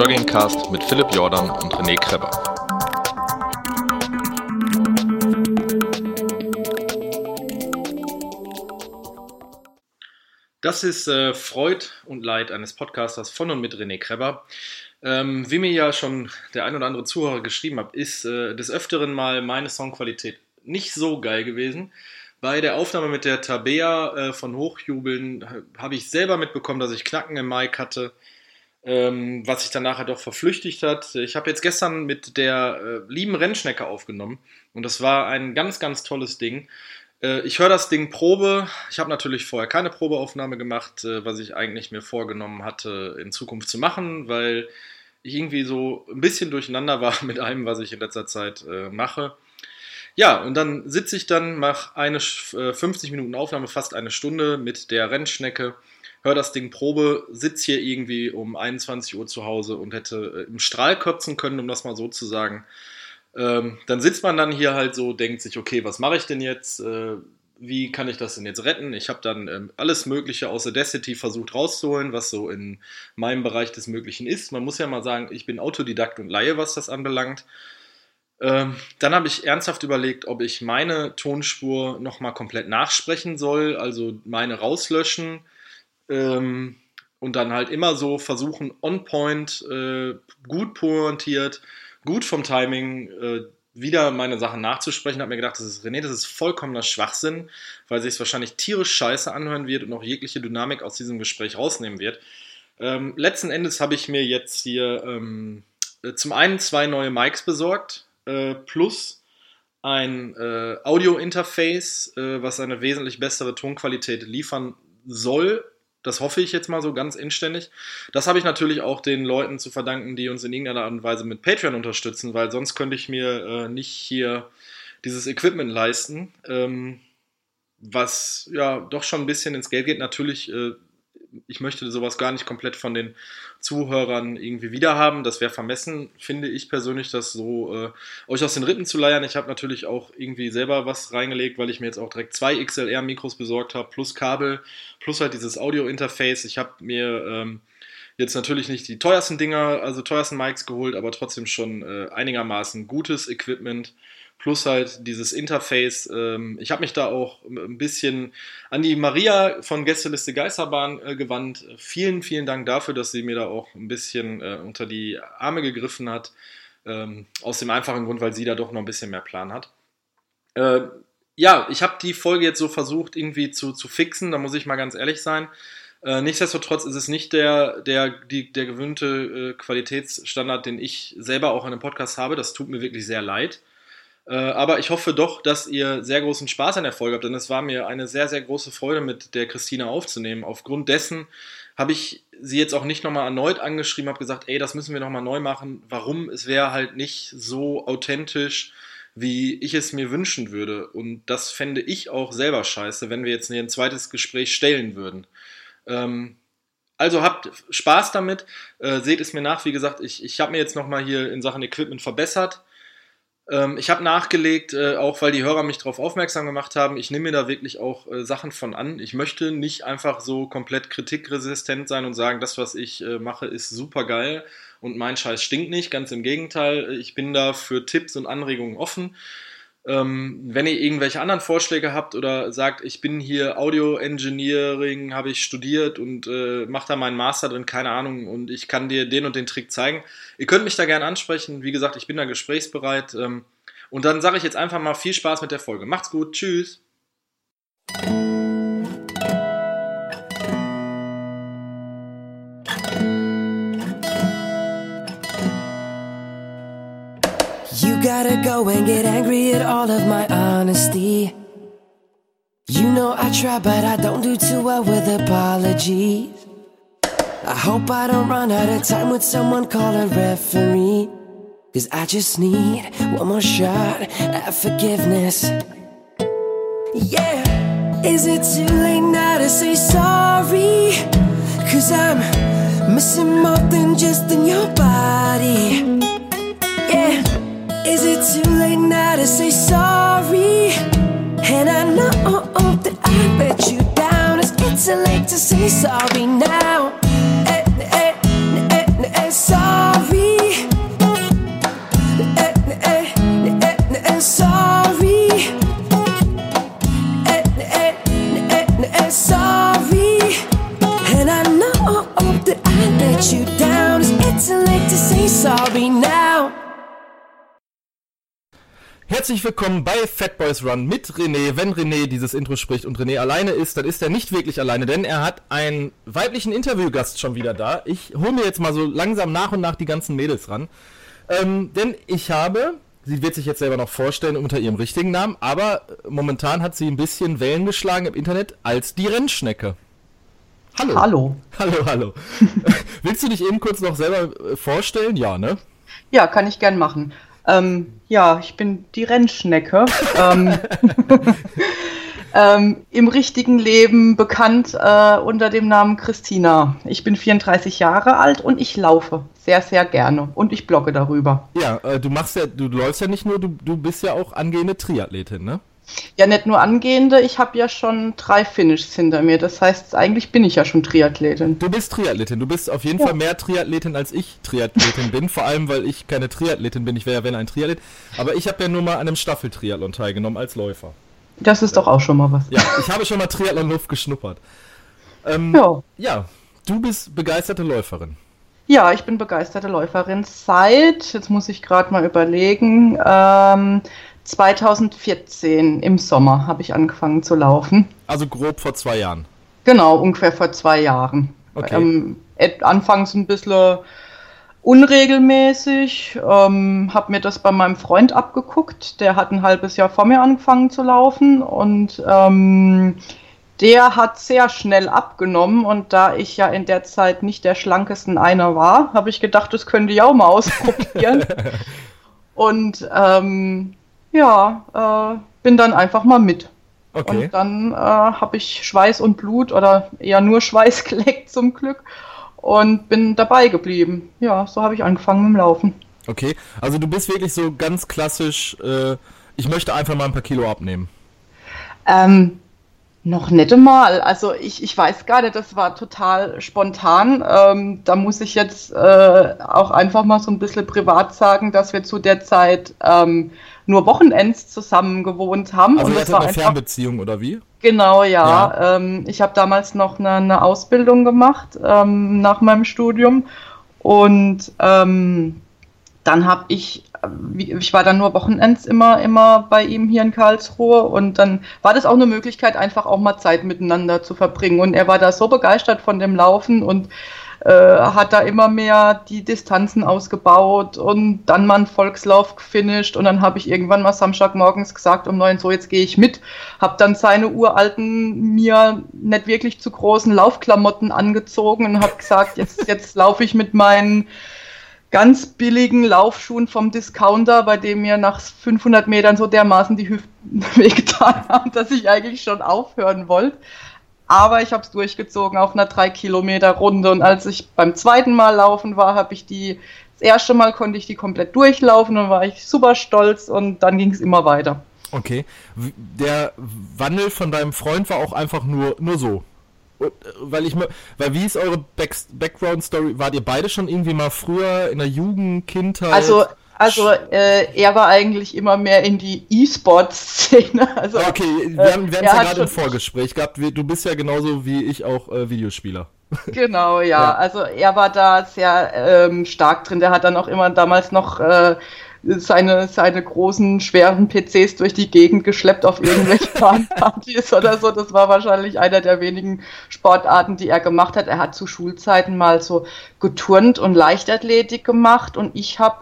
Joggingcast mit Philipp Jordan und René Kreber. Das ist äh, Freud und Leid eines Podcasters von und mit René Kreber. Ähm, wie mir ja schon der ein oder andere Zuhörer geschrieben hat, ist äh, des Öfteren mal meine Songqualität nicht so geil gewesen. Bei der Aufnahme mit der Tabea äh, von Hochjubeln habe ich selber mitbekommen, dass ich Knacken im Mic hatte, ähm, was sich dann nachher doch verflüchtigt hat. Ich habe jetzt gestern mit der äh, lieben Rennschnecke aufgenommen und das war ein ganz, ganz tolles Ding. Äh, ich höre das Ding Probe. Ich habe natürlich vorher keine Probeaufnahme gemacht, äh, was ich eigentlich mir vorgenommen hatte, in Zukunft zu machen, weil ich irgendwie so ein bisschen durcheinander war mit allem, was ich in letzter Zeit äh, mache. Ja, und dann sitze ich dann, mache eine 50 äh, Minuten Aufnahme, fast eine Stunde mit der Rennschnecke, höre das Ding Probe, sitze hier irgendwie um 21 Uhr zu Hause und hätte äh, im Strahl kotzen können, um das mal so zu sagen. Ähm, dann sitzt man dann hier halt so, denkt sich, okay, was mache ich denn jetzt? Äh, wie kann ich das denn jetzt retten? Ich habe dann ähm, alles Mögliche aus Audacity versucht rauszuholen, was so in meinem Bereich des Möglichen ist. Man muss ja mal sagen, ich bin Autodidakt und Laie, was das anbelangt. Ähm, dann habe ich ernsthaft überlegt, ob ich meine Tonspur nochmal komplett nachsprechen soll, also meine rauslöschen ähm, und dann halt immer so versuchen, on point, äh, gut pointiert, gut vom Timing, äh, wieder meine Sachen nachzusprechen. Habe mir gedacht, das ist René, das ist vollkommener Schwachsinn, weil sich es wahrscheinlich tierisch scheiße anhören wird und auch jegliche Dynamik aus diesem Gespräch rausnehmen wird. Ähm, letzten Endes habe ich mir jetzt hier ähm, zum einen zwei neue Mics besorgt äh, plus ein äh, Audio-Interface, äh, was eine wesentlich bessere Tonqualität liefern soll. Das hoffe ich jetzt mal so ganz inständig. Das habe ich natürlich auch den Leuten zu verdanken, die uns in irgendeiner Art und Weise mit Patreon unterstützen, weil sonst könnte ich mir äh, nicht hier dieses Equipment leisten, ähm, was ja doch schon ein bisschen ins Geld geht. Natürlich äh, ich möchte sowas gar nicht komplett von den Zuhörern irgendwie wiederhaben. Das wäre vermessen, finde ich persönlich, das so äh, euch aus den Rippen zu leiern. Ich habe natürlich auch irgendwie selber was reingelegt, weil ich mir jetzt auch direkt zwei XLR-Mikros besorgt habe, plus Kabel, plus halt dieses Audio-Interface. Ich habe mir ähm, jetzt natürlich nicht die teuersten Dinger, also teuersten Mics geholt, aber trotzdem schon äh, einigermaßen gutes Equipment plus halt dieses Interface. Ähm, ich habe mich da auch ein bisschen an die Maria von Gästeliste Geisterbahn äh, gewandt. Vielen, vielen Dank dafür, dass sie mir da auch ein bisschen äh, unter die Arme gegriffen hat. Ähm, aus dem einfachen Grund, weil sie da doch noch ein bisschen mehr Plan hat. Äh, ja, ich habe die Folge jetzt so versucht irgendwie zu, zu fixen, da muss ich mal ganz ehrlich sein. Äh, nichtsdestotrotz ist es nicht der, der, die, der gewöhnte äh, Qualitätsstandard, den ich selber auch in einem Podcast habe. Das tut mir wirklich sehr leid. Äh, aber ich hoffe doch, dass ihr sehr großen Spaß an der Folge habt, denn es war mir eine sehr, sehr große Freude, mit der Christina aufzunehmen. Aufgrund dessen habe ich sie jetzt auch nicht nochmal erneut angeschrieben, habe gesagt, ey, das müssen wir nochmal neu machen. Warum? Es wäre halt nicht so authentisch, wie ich es mir wünschen würde. Und das fände ich auch selber scheiße, wenn wir jetzt ein zweites Gespräch stellen würden. Ähm, also habt Spaß damit, äh, seht es mir nach. Wie gesagt, ich, ich habe mir jetzt nochmal hier in Sachen Equipment verbessert. Ähm, ich habe nachgelegt, äh, auch weil die Hörer mich darauf aufmerksam gemacht haben. Ich nehme mir da wirklich auch äh, Sachen von an. Ich möchte nicht einfach so komplett kritikresistent sein und sagen, das, was ich äh, mache, ist super geil und mein Scheiß stinkt nicht. Ganz im Gegenteil, ich bin da für Tipps und Anregungen offen. Ähm, wenn ihr irgendwelche anderen Vorschläge habt oder sagt, ich bin hier Audio Engineering, habe ich studiert und äh, mache da meinen Master drin, keine Ahnung, und ich kann dir den und den Trick zeigen. Ihr könnt mich da gerne ansprechen. Wie gesagt, ich bin da gesprächsbereit. Ähm, und dann sage ich jetzt einfach mal viel Spaß mit der Folge. Macht's gut, tschüss. Go and get angry at all of my honesty. You know I try, but I don't do too well with apologies. I hope I don't run out of time with someone call a referee. Cause I just need one more shot at forgiveness. Yeah, is it too late now to say sorry? Cause I'm missing more than just in your body. Is it too late now to say sorry? And I know that I let you down. Is it too late to say sorry now? Herzlich willkommen bei Fat Boys Run mit René. Wenn René dieses Intro spricht und René alleine ist, dann ist er nicht wirklich alleine, denn er hat einen weiblichen Interviewgast schon wieder da. Ich hole mir jetzt mal so langsam nach und nach die ganzen Mädels ran. Ähm, denn ich habe, sie wird sich jetzt selber noch vorstellen unter ihrem richtigen Namen, aber momentan hat sie ein bisschen Wellen geschlagen im Internet als die Rennschnecke. Hallo. Hallo. Hallo, hallo. Willst du dich eben kurz noch selber äh, vorstellen? Ja, ne? Ja, kann ich gern machen. Ähm, ja, ich bin die Rennschnecke. ähm, ähm, Im richtigen Leben bekannt äh, unter dem Namen Christina. Ich bin 34 Jahre alt und ich laufe sehr, sehr gerne und ich blogge darüber. Ja, äh, du machst ja, du läufst ja nicht nur, du, du bist ja auch angehende Triathletin, ne? Ja, nicht nur angehende, ich habe ja schon drei Finishes hinter mir. Das heißt, eigentlich bin ich ja schon Triathletin. Du bist Triathletin. Du bist auf jeden ja. Fall mehr Triathletin als ich Triathletin bin. Vor allem, weil ich keine Triathletin bin. Ich wäre ja wenn ein Triathlet. Aber ich habe ja nur mal an einem Staffeltriathlon teilgenommen als Läufer. Das ist doch auch schon mal was. Ja, ich habe schon mal Triathlon-Luft geschnuppert. Ähm, ja. ja, du bist begeisterte Läuferin. Ja, ich bin begeisterte Läuferin seit, jetzt muss ich gerade mal überlegen, ähm, 2014 im Sommer habe ich angefangen zu laufen. Also grob vor zwei Jahren. Genau, ungefähr vor zwei Jahren. Okay. Ähm, anfangs ein bisschen unregelmäßig, ähm, habe mir das bei meinem Freund abgeguckt. Der hat ein halbes Jahr vor mir angefangen zu laufen und ähm, der hat sehr schnell abgenommen und da ich ja in der Zeit nicht der schlankeste einer war, habe ich gedacht, das könnte ich auch mal ausprobieren. und ähm, ja, äh, bin dann einfach mal mit. Okay. Und dann äh, habe ich Schweiß und Blut oder eher nur Schweiß geleckt zum Glück und bin dabei geblieben. Ja, so habe ich angefangen mit dem Laufen. Okay, also du bist wirklich so ganz klassisch, äh, ich möchte einfach mal ein paar Kilo abnehmen. Ähm, noch nette Mal. Also ich, ich weiß gar nicht, das war total spontan. Ähm, da muss ich jetzt äh, auch einfach mal so ein bisschen privat sagen, dass wir zu der Zeit ähm, nur Wochenends zusammen gewohnt haben. Also und das war eine einfach, Fernbeziehung oder wie? Genau, ja. ja. Ähm, ich habe damals noch eine, eine Ausbildung gemacht ähm, nach meinem Studium und ähm, dann habe ich, ich war dann nur Wochenends immer, immer bei ihm hier in Karlsruhe und dann war das auch eine Möglichkeit, einfach auch mal Zeit miteinander zu verbringen. Und er war da so begeistert von dem Laufen und äh, hat da immer mehr die Distanzen ausgebaut und dann mal einen Volkslauf gefinisht und dann habe ich irgendwann mal Samstagmorgens gesagt um neun, so jetzt gehe ich mit, habe dann seine uralten, mir nicht wirklich zu großen Laufklamotten angezogen und habe gesagt, jetzt, jetzt laufe ich mit meinen ganz billigen Laufschuhen vom Discounter, bei dem mir nach 500 Metern so dermaßen die Hüften wehgetan haben, dass ich eigentlich schon aufhören wollte. Aber ich habe es durchgezogen auf einer 3 Kilometer Runde und als ich beim zweiten Mal laufen war, habe ich die das erste Mal konnte ich die komplett durchlaufen und war ich super stolz und dann ging es immer weiter. Okay. Der Wandel von deinem Freund war auch einfach nur, nur so. Äh, weil ich weil wie ist eure Back Background Story? Wart ihr beide schon irgendwie mal früher in der Jugend, Kindheit? Also also äh, er war eigentlich immer mehr in die E-Sport-Szene. Also, okay, wir haben es ja gerade im Vorgespräch gehabt. Du bist ja genauso wie ich auch äh, Videospieler. Genau, ja. ja. Also er war da sehr ähm, stark drin. Der hat dann auch immer damals noch äh, seine, seine großen, schweren PCs durch die Gegend geschleppt auf irgendwelche Partys oder so. Das war wahrscheinlich einer der wenigen Sportarten, die er gemacht hat. Er hat zu Schulzeiten mal so geturnt und Leichtathletik gemacht und ich habe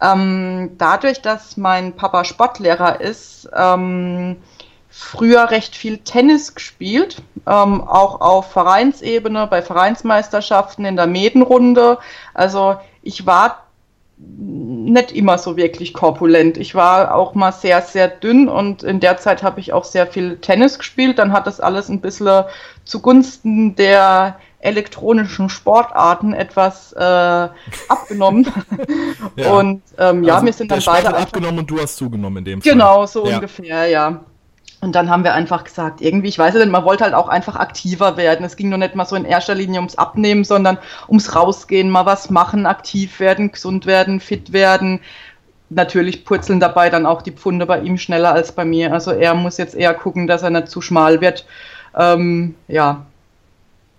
ähm, dadurch, dass mein Papa Sportlehrer ist, ähm, früher recht viel Tennis gespielt, ähm, auch auf Vereinsebene, bei Vereinsmeisterschaften in der Medenrunde. Also ich war nicht immer so wirklich korpulent. Ich war auch mal sehr, sehr dünn und in der Zeit habe ich auch sehr viel Tennis gespielt. Dann hat das alles ein bisschen zugunsten der elektronischen Sportarten etwas äh, abgenommen. ja. Und ähm, ja, also wir sind dann beide. abgenommen und du hast zugenommen in dem Fall. Genau, so ja. ungefähr, ja. Und dann haben wir einfach gesagt, irgendwie, ich weiß nicht, man wollte halt auch einfach aktiver werden. Es ging nur nicht mal so in erster Linie ums Abnehmen, sondern ums Rausgehen, mal was machen, aktiv werden, gesund werden, fit werden. Natürlich purzeln dabei dann auch die Pfunde bei ihm schneller als bei mir. Also er muss jetzt eher gucken, dass er nicht zu schmal wird. Ähm, ja,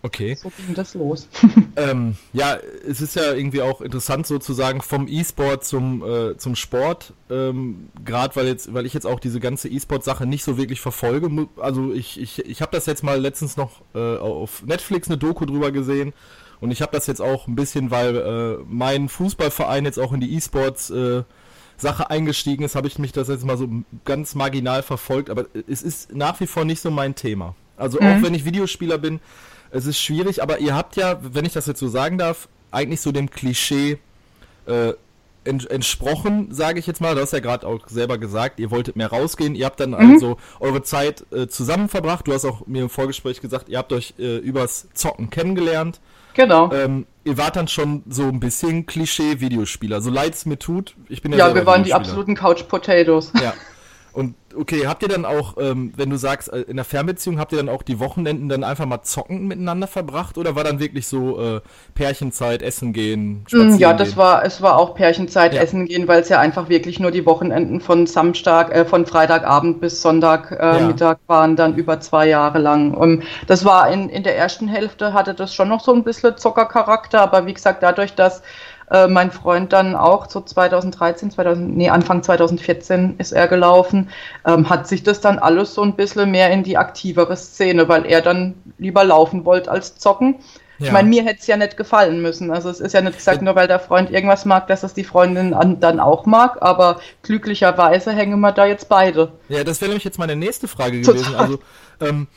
Okay. So ging das los. Ähm, ja, es ist ja irgendwie auch interessant sozusagen vom E-Sport zum, äh, zum Sport. Ähm, Gerade weil jetzt, weil ich jetzt auch diese ganze E-Sport-Sache nicht so wirklich verfolge. Also ich, ich, ich habe das jetzt mal letztens noch äh, auf Netflix eine Doku drüber gesehen. Und ich habe das jetzt auch ein bisschen, weil äh, mein Fußballverein jetzt auch in die E-Sports äh, Sache eingestiegen ist, habe ich mich das jetzt mal so ganz marginal verfolgt. Aber es ist nach wie vor nicht so mein Thema. Also auch wenn ich Videospieler bin, es ist schwierig, aber ihr habt ja, wenn ich das jetzt so sagen darf, eigentlich so dem Klischee äh, ent entsprochen, sage ich jetzt mal. Du hast ja gerade auch selber gesagt, ihr wolltet mehr rausgehen. Ihr habt dann also eure Zeit äh, zusammen verbracht. Du hast auch mir im Vorgespräch gesagt, ihr habt euch äh, übers Zocken kennengelernt. Genau. Ähm, ihr wart dann schon so ein bisschen Klischee-Videospieler. So leid es mir tut, ich bin ja, ja, wir waren die absoluten Couch Potatoes. Ja. Und okay, habt ihr dann auch, ähm, wenn du sagst, äh, in der Fernbeziehung, habt ihr dann auch die Wochenenden dann einfach mal zocken miteinander verbracht oder war dann wirklich so äh, Pärchenzeit, Essen gehen, spazieren Mm, Ja, das gehen? war, es war auch Pärchenzeit Ja. essen gehen, weil es ja einfach wirklich nur die Wochenenden von Samstag, äh, von Freitagabend bis Sonntag äh, Ja. Mittag waren, dann über zwei Jahre lang. Und das war in, in der ersten Hälfte hatte das schon noch so ein bisschen Zockercharakter, aber wie gesagt, dadurch, dass äh, mein Freund dann auch so 2013, 2000, nee, Anfang 2014 ist er gelaufen, ähm, hat sich das dann alles so ein bisschen mehr in die aktivere Szene, weil er dann lieber laufen wollte als zocken. Ja. Ich meine, mir hätte es ja nicht gefallen müssen. Also es ist ja nicht gesagt, nur weil der Freund irgendwas mag, dass es die Freundin an, dann auch mag, aber glücklicherweise hängen wir da jetzt beide. Ja, das wäre nämlich jetzt meine nächste Frage Total. gewesen. Also, ähm,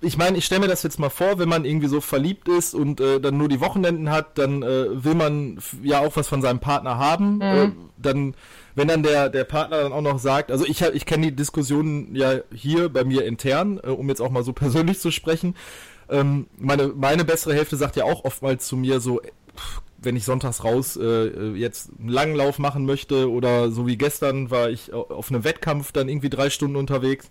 ich meine, ich stelle mir das jetzt mal vor, wenn man irgendwie so verliebt ist und äh, dann nur die Wochenenden hat, dann äh, will man ja auch was von seinem Partner haben. Äh, dann, wenn dann der, der Partner dann auch noch sagt, also ich, hab- ich kenne die Diskussionen ja hier bei mir intern, äh, um jetzt auch mal so persönlich zu sprechen. Ähm, meine, meine bessere Hälfte sagt ja auch oftmals zu mir so, äh, pff, wenn ich sonntags raus äh, äh, jetzt einen langen Lauf machen möchte oder so wie gestern war ich au- auf einem Wettkampf dann irgendwie drei Stunden unterwegs.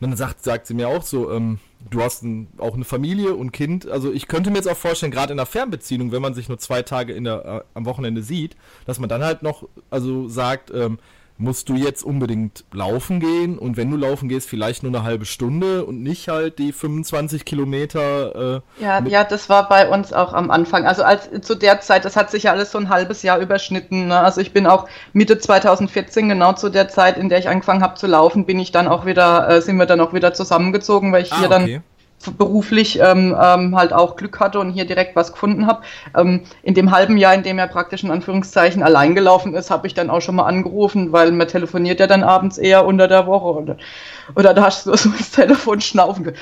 Und dann sagt, sagt sie mir auch so, ähm, du hast ein, auch eine Familie und Kind. Also ich könnte mir jetzt auch vorstellen, gerade in einer Fernbeziehung, wenn man sich nur zwei Tage in der, äh, am Wochenende sieht, dass man dann halt noch also sagt, ähm, musst du jetzt unbedingt laufen gehen und wenn du laufen gehst, vielleicht nur eine halbe Stunde und nicht halt die 25 Kilometer. Äh, Ja, ja, das war bei uns auch am Anfang. Also als zu der Zeit, das hat sich ja alles so ein halbes Jahr überschnitten. Ne? Also ich bin auch Mitte 2014, genau zu der Zeit, in der ich angefangen habe zu laufen, bin ich dann auch wieder, äh, sind wir dann auch wieder zusammengezogen, weil ich hier dann okay. Beruflich ähm, ähm, halt auch Glück hatte und hier direkt was gefunden habe. Ähm, in dem halben Jahr, in dem er praktisch in Anführungszeichen allein gelaufen ist, habe ich dann auch schon mal angerufen, weil man telefoniert ja dann abends eher unter der Woche. Oder, oder da hast du so ins Telefon schnaufen. gehört.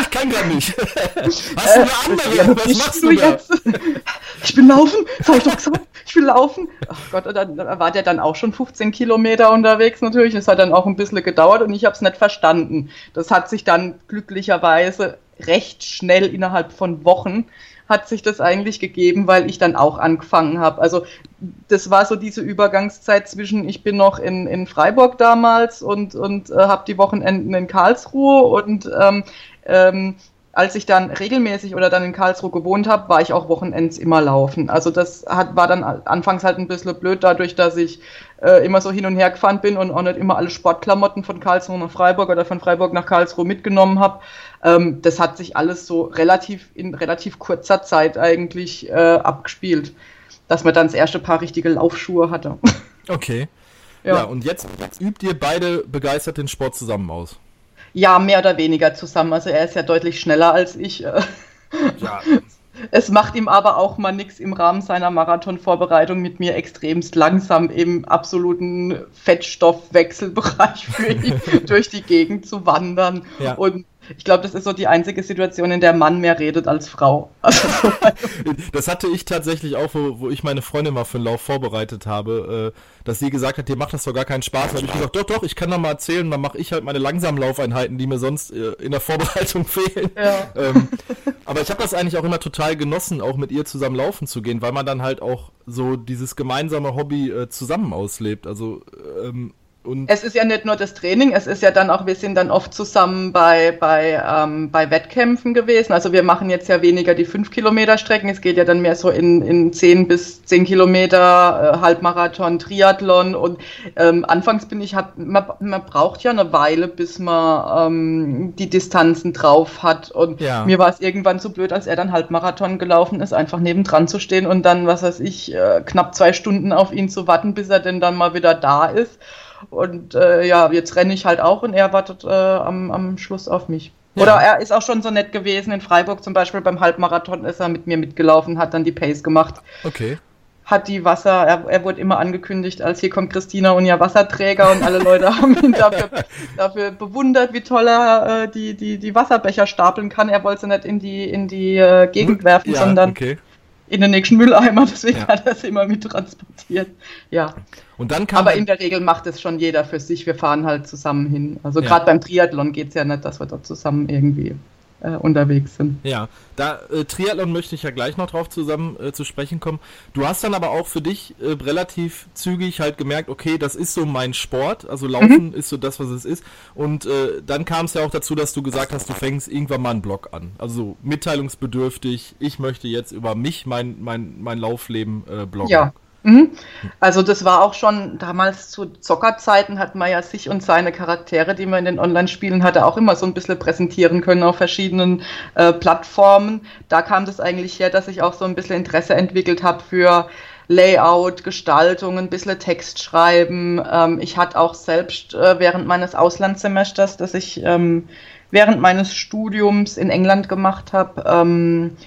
Ich kann gar nicht. Hast du eine andere? Was machst du du jetzt? Ich bin laufen, das hab ich doch gesagt, laufen. Ach Gott, dann war der dann auch schon 15 Kilometer unterwegs natürlich. Das hat dann auch ein bisschen gedauert und ich habe es nicht verstanden. Das hat sich dann glücklicherweise recht schnell innerhalb von Wochen hat sich das eigentlich gegeben, weil ich dann auch angefangen habe. Also das war so diese Übergangszeit zwischen, ich bin noch in, in Freiburg damals und, und äh, habe die Wochenenden in Karlsruhe und ähm, ähm, als ich dann regelmäßig oder dann in Karlsruhe gewohnt habe, war ich auch Wochenends immer laufen. Also das hat, war dann anfangs halt ein bisschen blöd, dadurch, dass ich äh, immer so hin und her gefahren bin und auch nicht immer alle Sportklamotten von Karlsruhe nach Freiburg oder von Freiburg nach Karlsruhe mitgenommen habe. Ähm, das hat sich alles so relativ in relativ kurzer Zeit eigentlich äh, abgespielt, dass man dann das erste Paar richtige Laufschuhe hatte. Okay. Ja. Ja, und jetzt, jetzt übt ihr beide begeistert den Sport zusammen aus. Ja, mehr oder weniger zusammen. Also er ist ja deutlich schneller als ich. Ja. Es macht ihm aber auch mal nichts im Rahmen seiner Marathonvorbereitung mit mir extremst langsam im absoluten Fettstoffwechselbereich für ihn durch die Gegend zu wandern. Ja. Und ich glaube, das ist so die einzige Situation, in der Mann mehr redet als Frau. Also, Das hatte ich tatsächlich auch, wo, wo ich meine Freundin mal für einen Lauf vorbereitet habe, äh, dass sie gesagt hat, dir macht das doch gar keinen Spaß. Da habe ich gesagt, doch, doch, ich kann doch mal erzählen, dann mache ich halt meine langsamen Laufeinheiten, die mir sonst äh, in der Vorbereitung fehlen. Ja. Ähm, aber ich habe das eigentlich auch immer total genossen, auch mit ihr zusammen laufen zu gehen, weil man dann halt auch so dieses gemeinsame Hobby äh, zusammen auslebt. Also ähm, Und Es ist ja nicht nur das Training, es ist ja dann auch, wir sind dann oft zusammen bei, bei, ähm, bei Wettkämpfen gewesen. Also wir machen jetzt ja weniger die 5 Kilometer Strecken, es geht ja dann mehr so in, in 10 bis 10 Kilometer, äh, Halbmarathon, Triathlon. Und ähm, anfangs bin ich, hat, man, man braucht ja eine Weile, bis man ähm, die Distanzen drauf hat. Und Ja. mir war es irgendwann so blöd, als er dann Halbmarathon gelaufen ist, einfach nebendran zu stehen und dann, was weiß ich, äh, knapp zwei Stunden auf ihn zu warten, bis er denn dann mal wieder da ist. Und äh, ja, jetzt renne ich halt auch und er wartet äh, am, am Schluss auf mich. Ja. Oder er ist auch schon so nett gewesen. In Freiburg zum Beispiel beim Halbmarathon ist er mit mir mitgelaufen, hat dann die Pace gemacht, okay. hat die Wasser, er, er wurde immer angekündigt, als hier kommt Christina und ihr Wasserträger und alle Leute haben ihn dafür, dafür bewundert, wie toll er äh, die, die, die Wasserbecher stapeln kann. Er wollte sie nicht in die, in die äh, Gegend werfen, Ja, sondern okay. In den nächsten Mülleimer, deswegen Ja. hat er sie immer mit transportiert. Ja. Und dann kam Aber in der Regel macht es schon jeder für sich. Wir fahren halt zusammen hin. Also Ja. gerade beim Triathlon geht es ja nicht, dass wir dort zusammen irgendwie äh, unterwegs sind. Ja, da äh, Triathlon möchte ich ja gleich noch drauf zusammen äh, zu sprechen kommen. Du hast dann aber auch für dich äh, relativ zügig halt gemerkt, okay, das ist so mein Sport, also Laufen ist so das, was es ist. Und äh, dann kam es ja auch dazu, dass du gesagt hast, du fängst irgendwann mal einen Blog an. Also so mitteilungsbedürftig, ich möchte jetzt über mich, mein, mein, mein Laufleben äh, bloggen. Ja. Mhm. Also das war auch schon damals zu Zockerzeiten hat man ja sich und seine Charaktere, die man in den Online-Spielen hatte, auch immer so ein bisschen präsentieren können auf verschiedenen äh, Plattformen. Da kam das eigentlich her, dass ich auch so ein bisschen Interesse entwickelt habe für Layout, Gestaltung, ein bisschen Text schreiben. Ähm, ich hatte auch selbst äh, während meines Auslandssemesters, das ich ähm, während meines Studiums in England gemacht habe, ähm,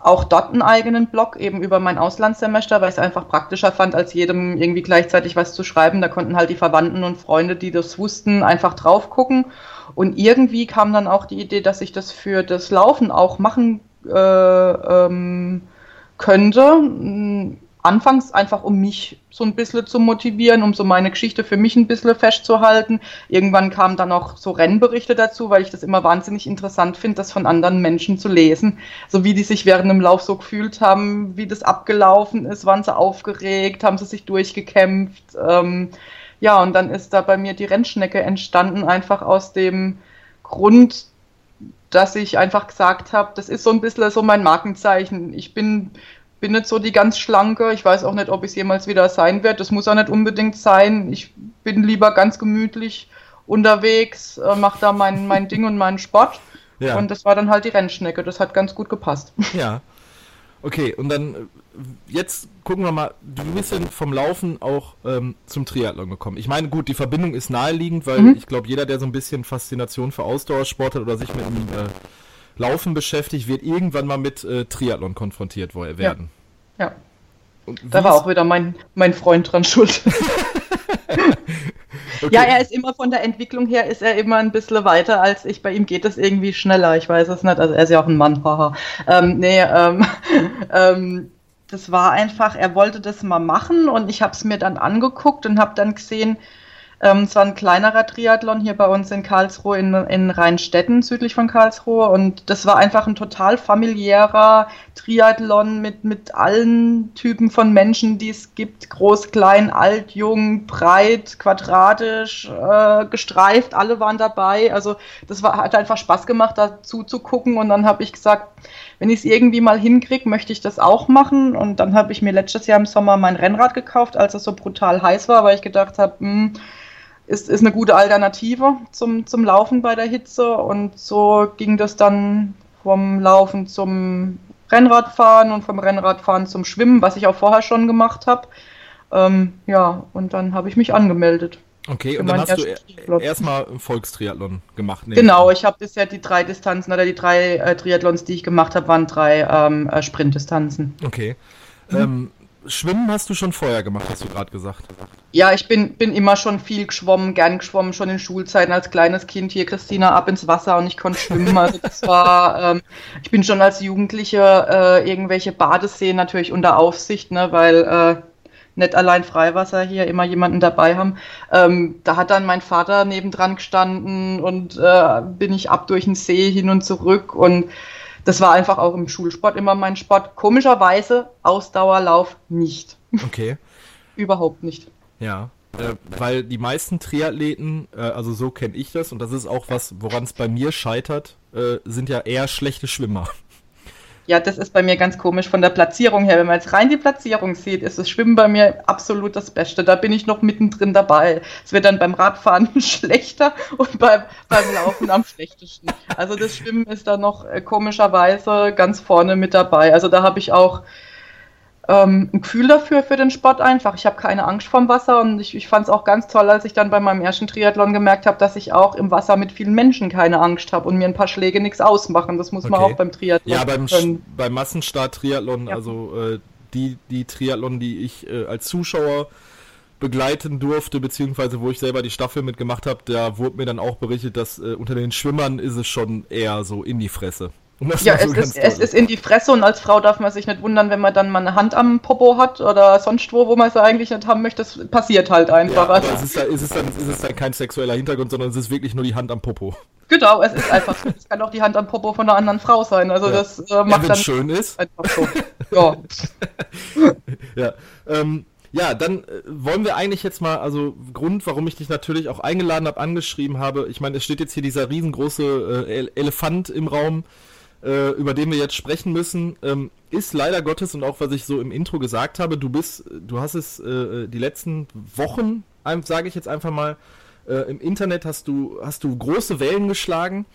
auch dort einen eigenen Blog, eben über mein Auslandssemester, weil ich es einfach praktischer fand, als jedem irgendwie gleichzeitig was zu schreiben. Da konnten halt die Verwandten und Freunde, die das wussten, einfach drauf gucken. Und irgendwie kam dann auch die Idee, dass ich das für das Laufen auch machen äh, ähm, könnte. Anfangs einfach, um mich so ein bisschen zu motivieren, um so meine Geschichte für mich ein bisschen festzuhalten. Irgendwann kamen dann auch so Rennberichte dazu, weil ich das immer wahnsinnig interessant finde, das von anderen Menschen zu lesen. So wie die sich während dem Lauf so gefühlt haben, wie das abgelaufen ist, waren sie aufgeregt, haben sie sich durchgekämpft. Ähm, ja, und dann ist da bei mir die Rennschnecke entstanden, einfach aus dem Grund, dass ich einfach gesagt habe, das ist so ein bisschen so mein Markenzeichen. Ich bin, bin nicht so die ganz schlanke. Ich weiß auch nicht, ob ich es jemals wieder sein werde. Das muss auch nicht unbedingt sein. Ich bin lieber ganz gemütlich unterwegs, äh, mache da mein, mein Ding und meinen Sport. Ja. Und das war dann halt die Rennschnecke. Das hat ganz gut gepasst. Ja. Okay, und dann äh, jetzt gucken wir mal, du bist denn vom Laufen auch ähm, zum Triathlon gekommen. Ich meine, gut, die Verbindung ist naheliegend, weil Mhm. ich glaube, jeder, der so ein bisschen Faszination für Ausdauersport hat oder sich mit dem äh, Laufen beschäftigt, wird irgendwann mal mit äh, Triathlon konfrontiert werden. Ja, Und da war auch wieder mein, mein Freund dran schuld. okay. Ja, er ist immer von der Entwicklung her, ist er immer ein bisschen weiter als ich. Bei ihm geht es irgendwie schneller. Ich weiß es nicht. Also er ist ja auch ein Mann, haha. Ähm, nee, ähm, ähm, das war einfach, er wollte das mal machen und ich habe es mir dann angeguckt und habe dann gesehen, ähm, es war ein kleinerer Triathlon hier bei uns in Karlsruhe, in, in Rheinstetten, südlich von Karlsruhe. Und das war einfach ein total familiärer Triathlon mit, mit allen Typen von Menschen, die es gibt. Groß, klein, alt, jung, breit, quadratisch, äh, gestreift, alle waren dabei. Also das war, hat einfach Spaß gemacht, dazu zu gucken. Und dann habe ich gesagt, wenn ich es irgendwie mal hinkriege, möchte ich das auch machen. Und dann habe ich mir letztes Jahr im Sommer mein Rennrad gekauft, als es so brutal heiß war, weil ich gedacht habe, hm, ist, ist eine gute Alternative zum, zum Laufen bei der Hitze. Und so ging das dann vom Laufen zum Rennradfahren und vom Rennradfahren zum Schwimmen, was ich auch vorher schon gemacht habe. Ähm, ja, und dann habe ich mich angemeldet. Okay, und dann hast du e- erstmal Volkstriathlon gemacht. Genau, ich habe bisher die drei Distanzen oder die drei äh, Triathlons, die ich gemacht habe, waren drei ähm, äh, Sprintdistanzen. Okay. Mhm. Ähm, Schwimmen hast du schon vorher gemacht, hast du gerade gesagt. Ja, ich bin, bin immer schon viel geschwommen, gern geschwommen, schon in Schulzeiten als kleines Kind hier, Christina, ab ins Wasser und ich konnte schwimmen. Also das war, ähm, ich bin schon als Jugendliche äh, irgendwelche Badeseen natürlich unter Aufsicht, ne, weil äh, nicht allein Freiwasser hier immer jemanden dabei haben. Ähm, da hat dann mein Vater nebendran gestanden und äh, bin ich ab durch den See hin und zurück und das war einfach auch im Schulsport immer mein Sport. Komischerweise Ausdauerlauf nicht. Okay. Überhaupt nicht. Ja. äh, weil die meisten Triathleten, äh, also so kenne ich das, und das ist auch was, woran es bei mir scheitert, äh, sind ja eher schlechte Schwimmer. Ja, das ist bei mir ganz komisch von der Platzierung her. Wenn man jetzt rein die Platzierung sieht, ist das Schwimmen bei mir absolut das Beste. Da bin ich noch mittendrin dabei. Es wird dann beim Radfahren schlechter und beim, beim Laufen am schlechtesten. Also das Schwimmen ist da noch äh, komischerweise ganz vorne mit dabei. Also da habe ich auch ähm, ein Gefühl dafür, für den Sport einfach. Ich habe keine Angst vorm Wasser und ich, ich fand es auch ganz toll, als ich dann bei meinem ersten Triathlon gemerkt habe, dass ich auch im Wasser mit vielen Menschen keine Angst habe und mir ein paar Schläge nichts ausmachen. Das muss man Okay. auch beim Triathlon Ja, beim, können. beim Massenstart-Triathlon, Ja. also äh, die, die Triathlon, die ich äh, als Zuschauer begleiten durfte, beziehungsweise wo ich selber die Staffel mitgemacht habe, da wurde mir dann auch berichtet, dass äh, unter den Schwimmern ist es schon eher so in die Fresse. Ja, so es ist, es ist in die Fresse und als Frau darf man sich nicht wundern, wenn man dann mal eine Hand am Popo hat oder sonst wo, wo man sie eigentlich nicht haben möchte. Das passiert halt Ja, einfach. aber Also, es ist, es, ist dann, es ist dann kein sexueller Hintergrund, sondern es ist wirklich nur die Hand am Popo. genau, es ist einfach so. Es kann auch die Hand am Popo von einer anderen Frau sein. Also Ja. das äh, Ja, macht wenn dann es schön ist. einfach so. Ja. Ja, ähm, ja, dann äh, wollen wir eigentlich jetzt mal, also Grund, warum ich dich natürlich auch eingeladen habe, angeschrieben habe. Ich meine, es steht jetzt hier dieser riesengroße äh, El Elefant im Raum, äh, über den wir jetzt sprechen müssen, ähm, ist leider Gottes und auch was ich so im Intro gesagt habe, du bist, du hast es äh, die letzten Wochen, sage ich jetzt einfach mal, äh, im Internet hast du, hast du große Wellen geschlagen.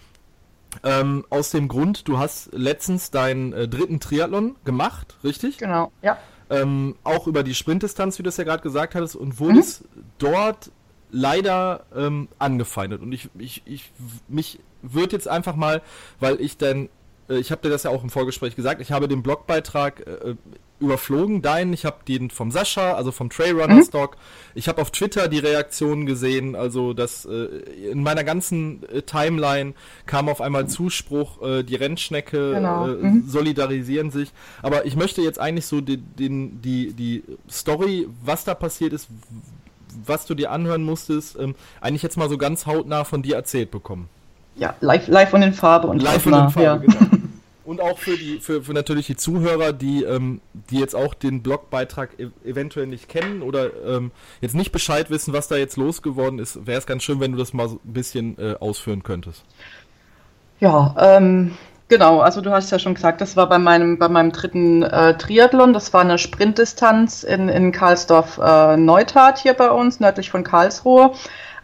Ähm, aus dem Grund, du hast letztens deinen äh, dritten Triathlon gemacht, richtig? Genau, ja. ähm, auch über die Sprintdistanz, wie du es ja gerade gesagt hattest, und wurdest dort leider ähm, angefeindet. Und ich, ich, ich mich würde jetzt einfach mal, weil ich dann, äh, ich habe dir das ja auch im Vorgespräch gesagt, ich habe den Blogbeitrag äh, überflogen, deinen, ich habe den vom Sascha, also vom Trailrunner Stock, ich habe auf Twitter die Reaktionen gesehen, also das äh, in meiner ganzen äh, Timeline kam auf einmal Zuspruch, äh, die Rennschnecke Genau, äh, mhm. solidarisieren sich. Aber ich möchte jetzt eigentlich so die, den, die, die Story, was da passiert ist, was du dir anhören musstest, ähm, eigentlich jetzt mal so ganz hautnah von dir erzählt bekommen. Ja, live, live und in Farbe und Live und in Farbe, ja. genau. Und auch für die, für, für natürlich die Zuhörer, die, ähm, die jetzt auch den Blogbeitrag e eventuell nicht kennen oder ähm, jetzt nicht Bescheid wissen, was da jetzt losgeworden ist, wäre es ganz schön, wenn du das mal so ein bisschen äh, ausführen könntest. Ja, ähm, genau, also du hast ja schon gesagt, das war bei meinem, bei meinem dritten äh, Triathlon, das war eine Sprintdistanz in, in Karlsdorf äh, Neutat hier bei uns, nördlich von Karlsruhe.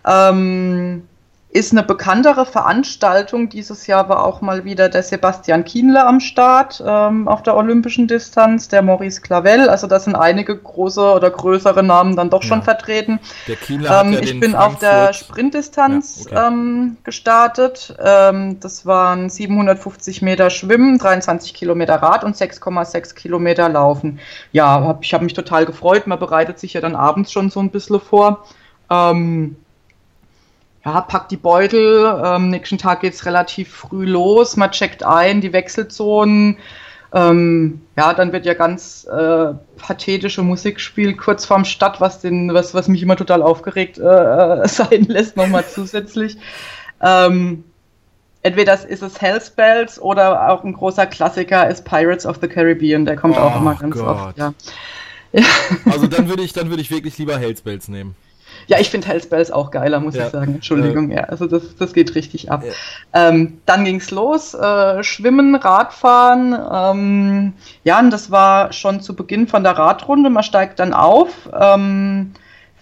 Ähm, ist eine bekanntere Veranstaltung. Dieses Jahr war auch mal wieder der Sebastian Kienle am Start ähm, auf der olympischen Distanz, der Maurice Clavel. Also da sind einige große oder größere Namen dann doch schon Ja. vertreten. Der hat Ähm, ja ich bin auf der Frankfurt- Sprintdistanz Ja, okay. ähm, gestartet. Ähm, das waren 750 Meter Schwimmen, 23 Kilometer Rad und 6,6 Kilometer Laufen. Ja, hab, ich habe mich total gefreut. Man bereitet sich ja dann abends schon so ein bisschen vor. Ähm, ja, packt die Beutel. Am nächsten Tag geht's relativ früh los. Man checkt ein, die Wechselzonen. Ähm, ja, dann wird ja ganz äh, pathetische Musik gespielt, kurz vorm Stadt, was, den, was, was mich immer total aufgeregt äh, sein lässt, nochmal zusätzlich. Ähm, entweder ist es Hellspells oder auch ein großer Klassiker ist Pirates of the Caribbean, der kommt auch Oh immer ganz Gott. oft. Ja, Also dann würde ich, dann würde ich wirklich lieber Hellspells nehmen. Ja ich finde Hellspells auch geiler, muss Ja. ich sagen. Entschuldigung, ja, also das, das geht richtig ab. Ja. Ähm, dann ging's los, äh, Schwimmen, Radfahren. Ähm, ja, und das war schon zu Beginn von der Radrunde. Man steigt dann auf, ähm,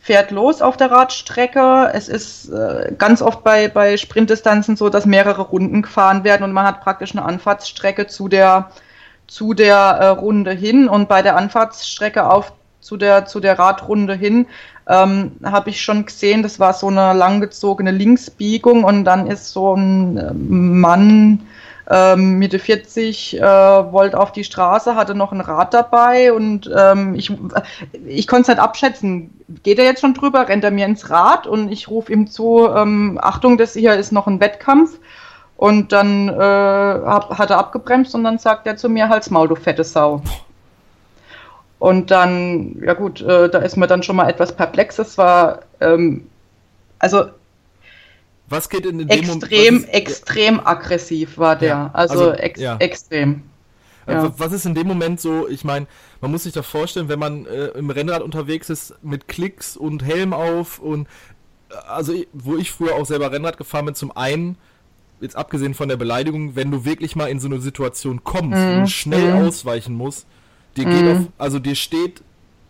fährt los auf der Radstrecke. Es ist äh, ganz oft bei, bei Sprintdistanzen so, dass mehrere Runden gefahren werden und man hat praktisch eine Anfahrtsstrecke zu der, zu der äh, Runde hin. Und bei der Anfahrtsstrecke auf zu der, zu der Radrunde hin ähm, habe ich schon gesehen, das war so eine langgezogene Linksbiegung und dann ist so ein äh, Mann ähm, Mitte 40 äh, wollte auf die Straße, hatte noch ein Rad dabei und ähm, ich, ich konnte es nicht abschätzen. Geht er jetzt schon drüber, rennt er mir ins Rad und ich rufe ihm zu, ähm, Achtung, das hier ist noch ein Wettkampf. Und dann äh, hat er abgebremst und dann sagt er zu mir, halt's Maul, du fette Sau. Und dann, ja gut, äh, da ist mir dann schon mal etwas perplex. Es war, ähm, also Was geht in dem extrem, ist- extrem aggressiv war der. Ja, Also, also, ex ja. extrem. Äh, Ja. Was ist in dem Moment so, ich meine, man muss sich da vorstellen, wenn man äh, im Rennrad unterwegs ist mit Klicks und Helm auf und äh, also wo ich früher auch selber Rennrad gefahren bin, zum einen, jetzt abgesehen von der Beleidigung, wenn du wirklich mal in so eine Situation kommst, wo du schnell ausweichen musst, dir geht auf, also dir steht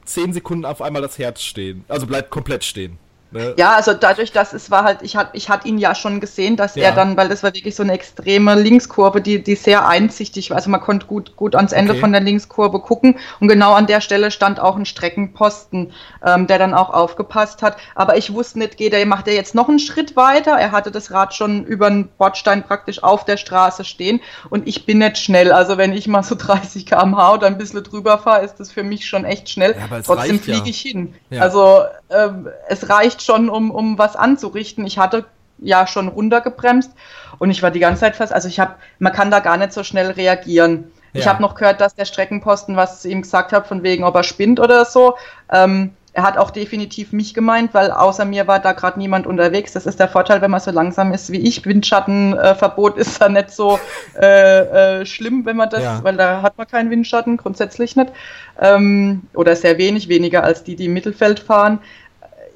zehn Sekunden auf einmal das Herz stehen. Also bleibt komplett stehen. Ne? Ja, also dadurch, dass es war halt, ich hatte ich hatte ihn ja schon gesehen, dass Ja. er dann, weil das war wirklich so eine extreme Linkskurve, die, die sehr einsichtig war. Also man konnte gut, gut ans Ende Okay. von der Linkskurve gucken und genau an der Stelle stand auch ein Streckenposten, ähm, der dann auch aufgepasst hat. Aber ich wusste nicht, geht er, macht er jetzt noch einen Schritt weiter? Er hatte das Rad schon über den Bordstein praktisch auf der Straße stehen und ich bin nicht schnell. Also wenn ich mal so 30 km/h oder ein bisschen drüber fahre, ist das für mich schon echt schnell. Ja, Trotzdem reicht ja. fliege ich hin. Also ähm, es reicht schon, um, um was anzurichten. Ich hatte ja schon runtergebremst und ich war die ganze Zeit fast, also ich habe, man kann da gar nicht so schnell reagieren. Ich Ja. habe noch gehört, dass der Streckenposten was ihm gesagt hat, von wegen, ob er spinnt oder so. Ähm, er hat auch definitiv mich gemeint, weil außer mir war da gerade niemand unterwegs. Das ist der Vorteil, wenn man so langsam ist wie ich. Windschattenverbot ist da nicht so äh, äh, schlimm, wenn man das, Ja. weil da hat man keinen Windschatten, grundsätzlich nicht. Ähm, oder sehr wenig, weniger als die, die im Mittelfeld fahren.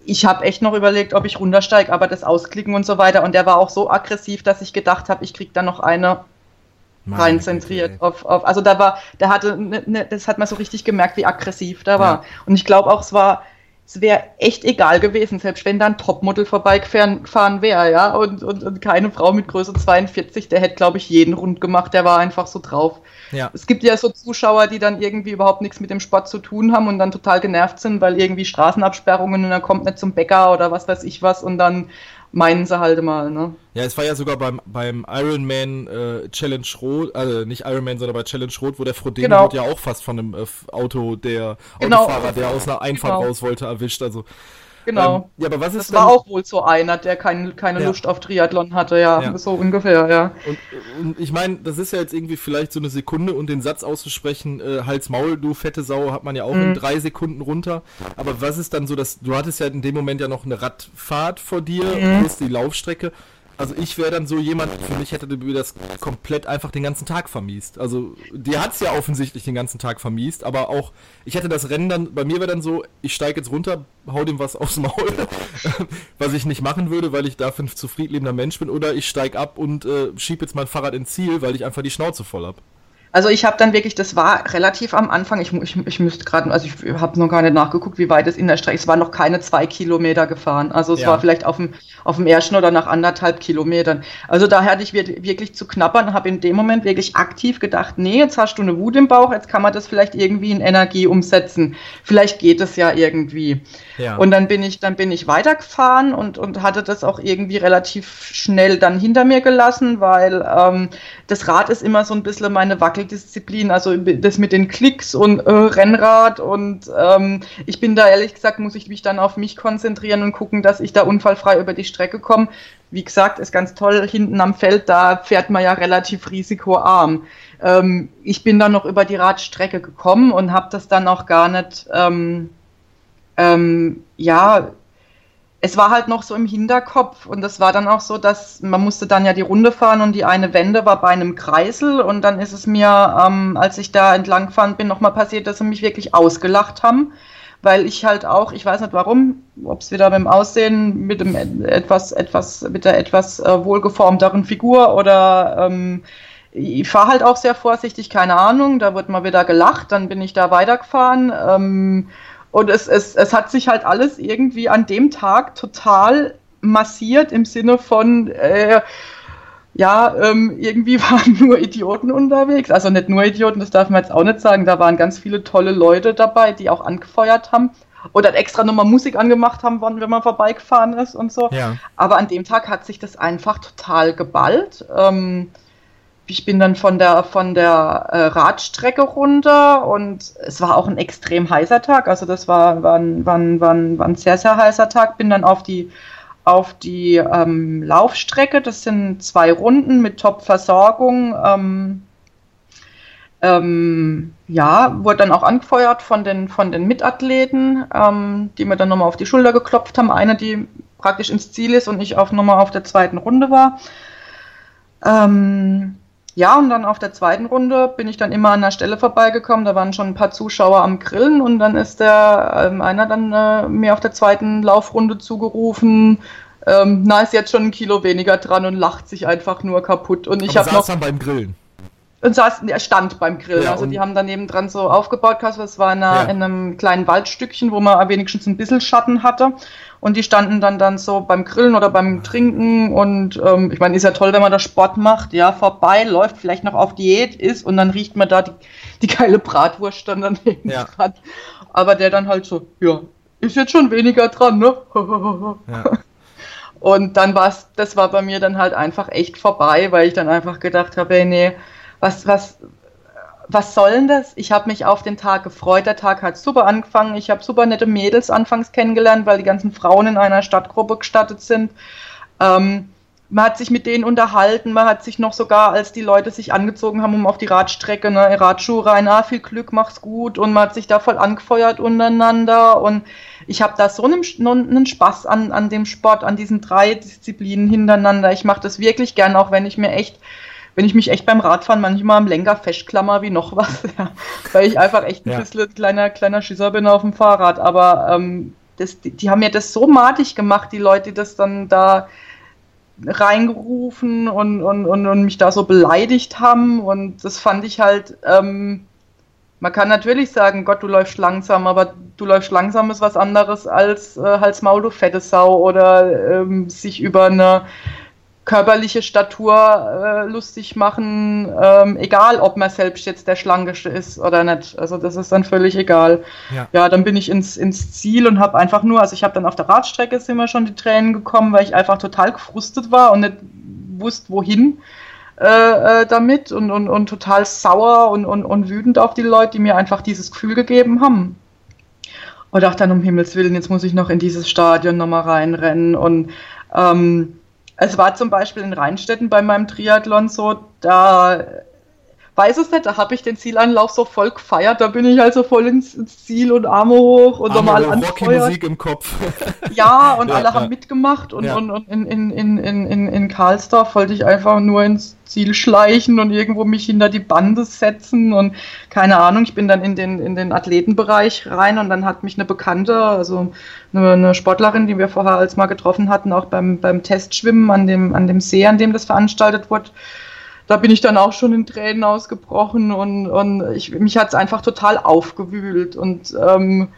Ich habe echt noch überlegt, ob ich runtersteige, aber das Ausklicken und so weiter. Und der war auch so aggressiv, dass ich gedacht habe, ich krieg da noch eine Meine rein zentriert ey. auf, auf, also da war, der hatte, ne, ne, das hat man so richtig gemerkt, wie aggressiv da war. Ja. Und ich glaube auch, es war, es wäre echt egal gewesen, selbst wenn da ein Topmodel vorbeigefahren gefahren wäre, ja, und, und, und keine Frau mit Größe 42, der hätte, glaube ich, jeden rund gemacht, der war einfach so drauf. Ja. Es gibt ja so Zuschauer, die dann irgendwie überhaupt nichts mit dem Sport zu tun haben und dann total genervt sind, weil irgendwie Straßenabsperrungen und dann kommt nicht zum Bäcker oder was weiß ich was und dann meinen sie halt mal, ne? Ja, es war ja sogar beim, beim Ironman äh, Challenge Rot, also nicht Ironman, sondern bei Challenge Rot, wo der Frodeno Genau. ja auch fast von einem äh, Auto, der Genau. Autofahrer, der aus einer Einfahrt Genau. raus wollte, erwischt. Also, Genau. Ähm, ja, aber was ist Das war auch wohl so einer, der kein, keine Ja. Lust auf Triathlon hatte, ja, Ja. so ungefähr, ja. Und, und ich meine, das ist ja jetzt irgendwie vielleicht so eine Sekunde und den Satz auszusprechen, äh, Hals Maul, du fette Sau, hat man ja auch Mhm. in drei Sekunden runter. Aber was ist dann so, dass du hattest ja in dem Moment ja noch eine Radfahrt vor dir Mhm. plus die Laufstrecke. Also ich wäre dann so jemand, für mich hätte mir das komplett einfach den ganzen Tag vermiest. Also die hat's ja offensichtlich den ganzen Tag vermiest, aber auch, ich hätte das Rennen dann, bei mir wäre dann so, ich steige jetzt runter, hau dem was aufs Maul, was ich nicht machen würde, weil ich dafür ein zufriedenlebender Mensch bin, oder ich steig ab und äh, schieb jetzt mein Fahrrad ins Ziel, weil ich einfach die Schnauze voll hab. Also ich habe dann wirklich, das war relativ am Anfang, ich, ich, ich müsste gerade, also ich habe noch gar nicht nachgeguckt, wie weit es in der Strecke, es war noch keine zwei Kilometer gefahren. Also es Ja. war vielleicht auf dem, auf dem ersten oder nach anderthalb Kilometern. Also da hatte ich wir- wirklich zu knabbern und habe in dem Moment wirklich aktiv gedacht, nee, jetzt hast du eine Wut im Bauch, jetzt kann man das vielleicht irgendwie in Energie umsetzen. Vielleicht geht es ja irgendwie. Und dann bin ich, dann bin ich weitergefahren und, und hatte das auch irgendwie relativ schnell dann hinter mir gelassen, weil ähm, das Rad ist immer so ein bisschen meine Wackeldisziplin, also das mit den Klicks und äh, Rennrad und ähm, ich bin da ehrlich gesagt, muss ich mich dann auf mich konzentrieren und gucken, dass ich da unfallfrei über die Strecke komme. Wie gesagt, ist ganz toll, hinten am Feld, da fährt man ja relativ risikoarm. Ähm, ich bin dann noch über die Radstrecke gekommen und habe das dann auch gar nicht... Ähm, ähm, ja, es war halt noch so im Hinterkopf und es war dann auch so, dass man musste dann ja die Runde fahren und die eine Wende war bei einem Kreisel und dann ist es mir, ähm, als ich da entlang gefahren bin, nochmal passiert, dass sie mich wirklich ausgelacht haben, weil ich halt auch, ich weiß nicht warum, ob es wieder dem Aussehen, mit dem etwas, etwas, mit der etwas äh, wohlgeformteren Figur oder ähm, ich fahre halt auch sehr vorsichtig, keine Ahnung, da wird mal wieder gelacht, dann bin ich da weitergefahren. Ähm, und es, es, es hat sich halt alles irgendwie an dem Tag total massiert im Sinne von, äh, ja, ähm, irgendwie waren nur Idioten unterwegs. Also nicht nur Idioten, das darf man jetzt auch nicht sagen. Da waren ganz viele tolle Leute dabei, die auch angefeuert haben. Oder extra nochmal Musik angemacht haben, wenn man vorbeigefahren ist und so. Ja. Aber an dem Tag hat sich das einfach total geballt. Ähm, ich bin dann von der, von der äh, Radstrecke runter und es war auch ein extrem heißer Tag. Also das war, war, ein, war, war, war ein sehr, sehr heißer Tag. Bin dann auf die, auf die ähm, Laufstrecke. Das sind zwei Runden mit Top-Versorgung. Ähm, ähm, ja, wurde dann auch angefeuert von den, von den Mitathleten, ähm, die mir dann nochmal auf die Schulter geklopft haben. Eine, die praktisch ins Ziel ist und ich auf nochmal auf der zweiten Runde war. Ähm, ja, und dann auf der zweiten Runde bin ich dann immer an der Stelle vorbeigekommen. Da waren schon ein paar Zuschauer am Grillen und dann ist der ähm, einer dann äh, mir auf der zweiten Laufrunde zugerufen. Ähm, na, ist jetzt schon ein Kilo weniger dran und lacht sich einfach nur kaputt. Und ich habe noch dann beim Grillen. Und saß, er stand beim Grill. Ja, also die haben daneben dran so aufgebaut, Kasper. Es war in, einer, Ja. in einem kleinen Waldstückchen, wo man wenigstens ein bisschen Schatten hatte. Und die standen dann dann so beim Grillen oder beim Trinken. Und ähm, ich meine, ist ja toll, wenn man da Sport macht, ja, vorbei, läuft, vielleicht noch auf Diät ist und dann riecht man da die, die geile Bratwurst dann daneben Ja. dran. Aber der dann halt so, ja, ist jetzt schon weniger dran, ne? Ja. Und dann war es, das war bei mir dann halt einfach echt vorbei, weil ich dann einfach gedacht habe, ey, nee, was, was, was soll denn das? Ich habe mich auf den Tag gefreut. Der Tag hat super angefangen. Ich habe super nette Mädels anfangs kennengelernt, weil die ganzen Frauen in einer Stadtgruppe gestattet sind. Ähm, man hat sich mit denen unterhalten, man hat sich noch sogar, als die Leute sich angezogen haben, um auf die Radstrecke, ne, Radschuhe rein, ah, viel Glück, mach's gut und man hat sich da voll angefeuert untereinander und ich habe da so einen, einen Spaß an, an dem Sport, an diesen drei Disziplinen hintereinander. Ich mache das wirklich gern, auch wenn ich mir echt, wenn ich mich echt beim Radfahren manchmal am Lenker festklammer wie noch was, ja, weil ich einfach echt ein Ja. bisschen kleiner, kleiner Schisser bin auf dem Fahrrad, aber ähm, das, die, die haben mir das so matig gemacht, die Leute, die das dann da reingerufen und, und, und, und mich da so beleidigt haben. Und das fand ich halt, ähm, man kann natürlich sagen, Gott, du läufst langsam, aber du läufst langsam ist was anderes als äh, Hals Maul, du fette Sau oder ähm, sich über eine körperliche Statur äh, lustig machen, ähm, egal ob man selbst jetzt der Schlankeste ist oder nicht. Also das ist dann völlig egal. Ja. Ja, dann bin ich ins, ins Ziel und habe einfach nur, also ich habe dann auf der Radstrecke sind mir schon die Tränen gekommen, weil ich einfach total gefrustet war und nicht wusste, wohin äh, äh, damit und, und, und total sauer und, und, und wütend auf die Leute, die mir einfach dieses Gefühl gegeben haben. Und dachte dann, um Himmels Willen, jetzt muss ich noch in dieses Stadion nochmal reinrennen. Und ähm, es war zum Beispiel in Rheinstetten bei meinem Triathlon so, da weiß es nicht, da habe ich den Zielanlauf so voll gefeiert, da bin ich also voll ins, ins Ziel und Arme hoch und nochmal anfeuert. Rocky-Musik im Kopf. Ja, und Ja, alle ja. haben mitgemacht und, Ja. und, und in, in, in, in, in Karlsdorf wollte ich einfach nur ins Ziel schleichen und irgendwo mich hinter die Bande setzen und keine Ahnung, ich bin dann in den, in den Athletenbereich rein und dann hat mich eine Bekannte, also eine, eine Sportlerin, die wir vorher als mal getroffen hatten, auch beim, beim Testschwimmen an dem, an dem See, an dem das veranstaltet wurde, da bin ich dann auch schon in Tränen ausgebrochen und, und ich, mich hat es einfach total aufgewühlt und ähm,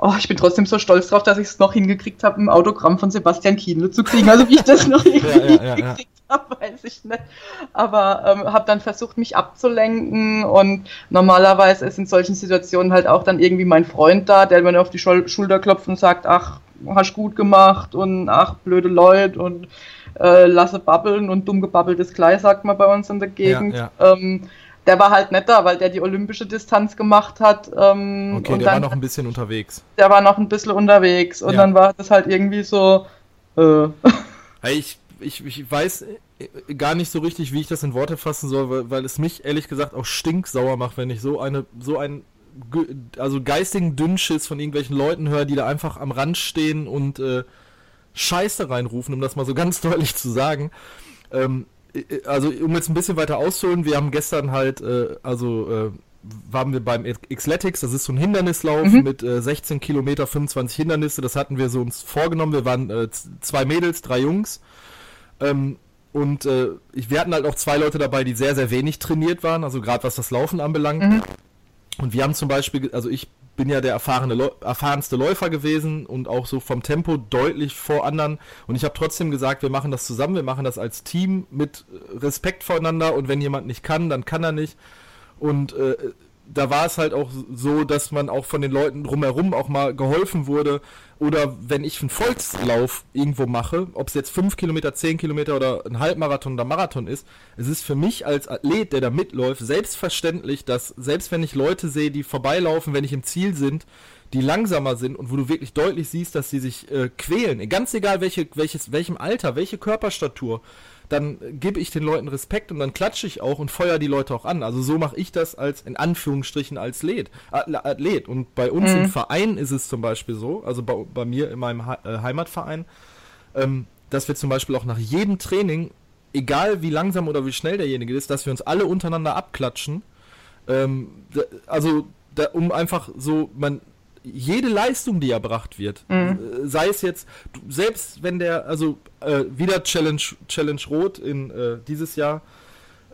oh, ich bin trotzdem so stolz drauf, dass ich es noch hingekriegt habe, ein Autogramm von Sebastian Kienle zu kriegen. Also wie ich das noch irgendwie Ja, ja, ja, ja. hingekriegt habe, weiß ich nicht. Aber ähm, habe dann versucht, mich abzulenken und normalerweise ist in solchen Situationen halt auch dann irgendwie mein Freund da, der mir auf die Schul Schulter klopft und sagt, ach, hast gut gemacht und ach, blöde Leute und äh, lasse babbeln und dumm gebabbeltes gleich, sagt man bei uns in der Gegend. Ja, Ähm, der war halt netter, weil der die olympische Distanz gemacht hat. Ähm, Okay, und der dann, war noch ein bisschen unterwegs. der war noch ein bisschen unterwegs und Ja. dann war das halt irgendwie so. Äh, Hey, ich, ich, ich weiß äh, gar nicht so richtig, wie ich das in Worte fassen soll, weil, weil es mich ehrlich gesagt auch stinksauer macht, wenn ich so eine, so einen, ge- also geistigen Dünnschiss von irgendwelchen Leuten höre, die da einfach am Rand stehen und äh, Scheiße reinrufen, um das mal so ganz deutlich zu sagen. Ähm, äh, also, um jetzt ein bisschen weiter auszuholen, wir haben gestern halt, äh, also, äh, waren wir beim Xletics, das ist so ein Hindernislauf mit äh, 16 Kilometer, 25 Hindernisse, das hatten wir so uns vorgenommen, wir waren äh, zwei Mädels, drei Jungs, ähm, und äh, wir hatten halt auch zwei Leute dabei, die sehr, sehr wenig trainiert waren, also gerade was das Laufen anbelangt. Und wir haben zum Beispiel, also ich bin ja der erfahrene erfahrenste Läufer gewesen und auch so vom Tempo deutlich vor anderen. Und ich habe trotzdem gesagt, wir machen das zusammen, wir machen das als Team mit Respekt voreinander und wenn jemand nicht kann, dann kann er nicht. Und äh, da war es halt auch so, dass man auch von den Leuten drumherum auch mal geholfen wurde. Oder wenn ich einen Volkslauf irgendwo mache, ob es jetzt 5 Kilometer, 10 Kilometer oder ein Halbmarathon oder Marathon ist, es ist für mich als Athlet, der da mitläuft, selbstverständlich, dass selbst wenn ich Leute sehe, die vorbeilaufen, wenn ich im Ziel sind, die langsamer sind und wo du wirklich deutlich siehst, dass sie sich äh, quälen, ganz egal welche, welches, welchem Alter, welche Körperstatur, dann gebe ich den Leuten Respekt und dann klatsche ich auch und feuer die Leute auch an. Also so mache ich das als, in Anführungsstrichen, als Athlet. Athlet. Und bei uns im Verein ist es zum Beispiel so, also bei, bei mir in meinem äh, Heimatverein, ähm, dass wir zum Beispiel auch nach jedem Training egal wie langsam oder wie schnell derjenige ist, dass wir uns alle untereinander abklatschen. Ähm, also, da, um einfach so, man, jede Leistung, die erbracht wird, Mhm. äh, sei es jetzt, selbst wenn der, also äh, wieder Challenge, Challenge Rot in äh, dieses Jahr,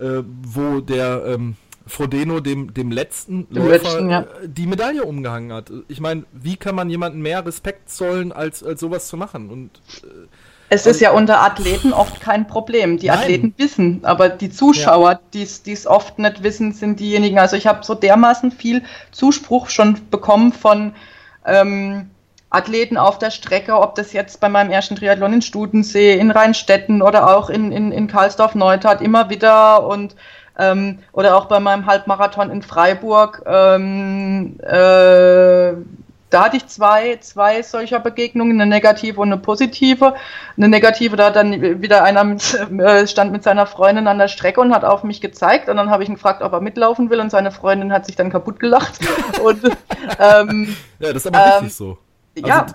äh, wo der ähm, Frodeno dem, dem letzten Dem Läufer letzten, ja. äh, die Medaille umgehangen hat. Ich meine, wie kann man jemandem mehr Respekt zollen, als, als sowas zu machen? Und Es ist ja unter Athleten oft kein Problem. Die Nein. Athleten wissen, aber die Zuschauer, die es oft nicht wissen, sind diejenigen. Also ich habe so dermaßen viel Zuspruch schon bekommen von ähm, Athleten auf der Strecke, ob das jetzt bei meinem ersten Triathlon in Studensee, in Rheinstetten oder auch in, in, in Karlsdorf-Neustadt immer wieder und ähm, oder auch bei meinem Halbmarathon in Freiburg. Ähm, äh, da hatte ich zwei, zwei solcher Begegnungen, eine negative und eine positive. Eine negative, da hat dann wieder einer mit, äh, stand mit seiner Freundin an der Strecke und hat auf mich gezeigt. Und dann habe ich ihn gefragt, ob er mitlaufen will. Und seine Freundin hat sich dann kaputt gelacht. und ähm, ja, das ist aber Ähm, richtig so. Ja,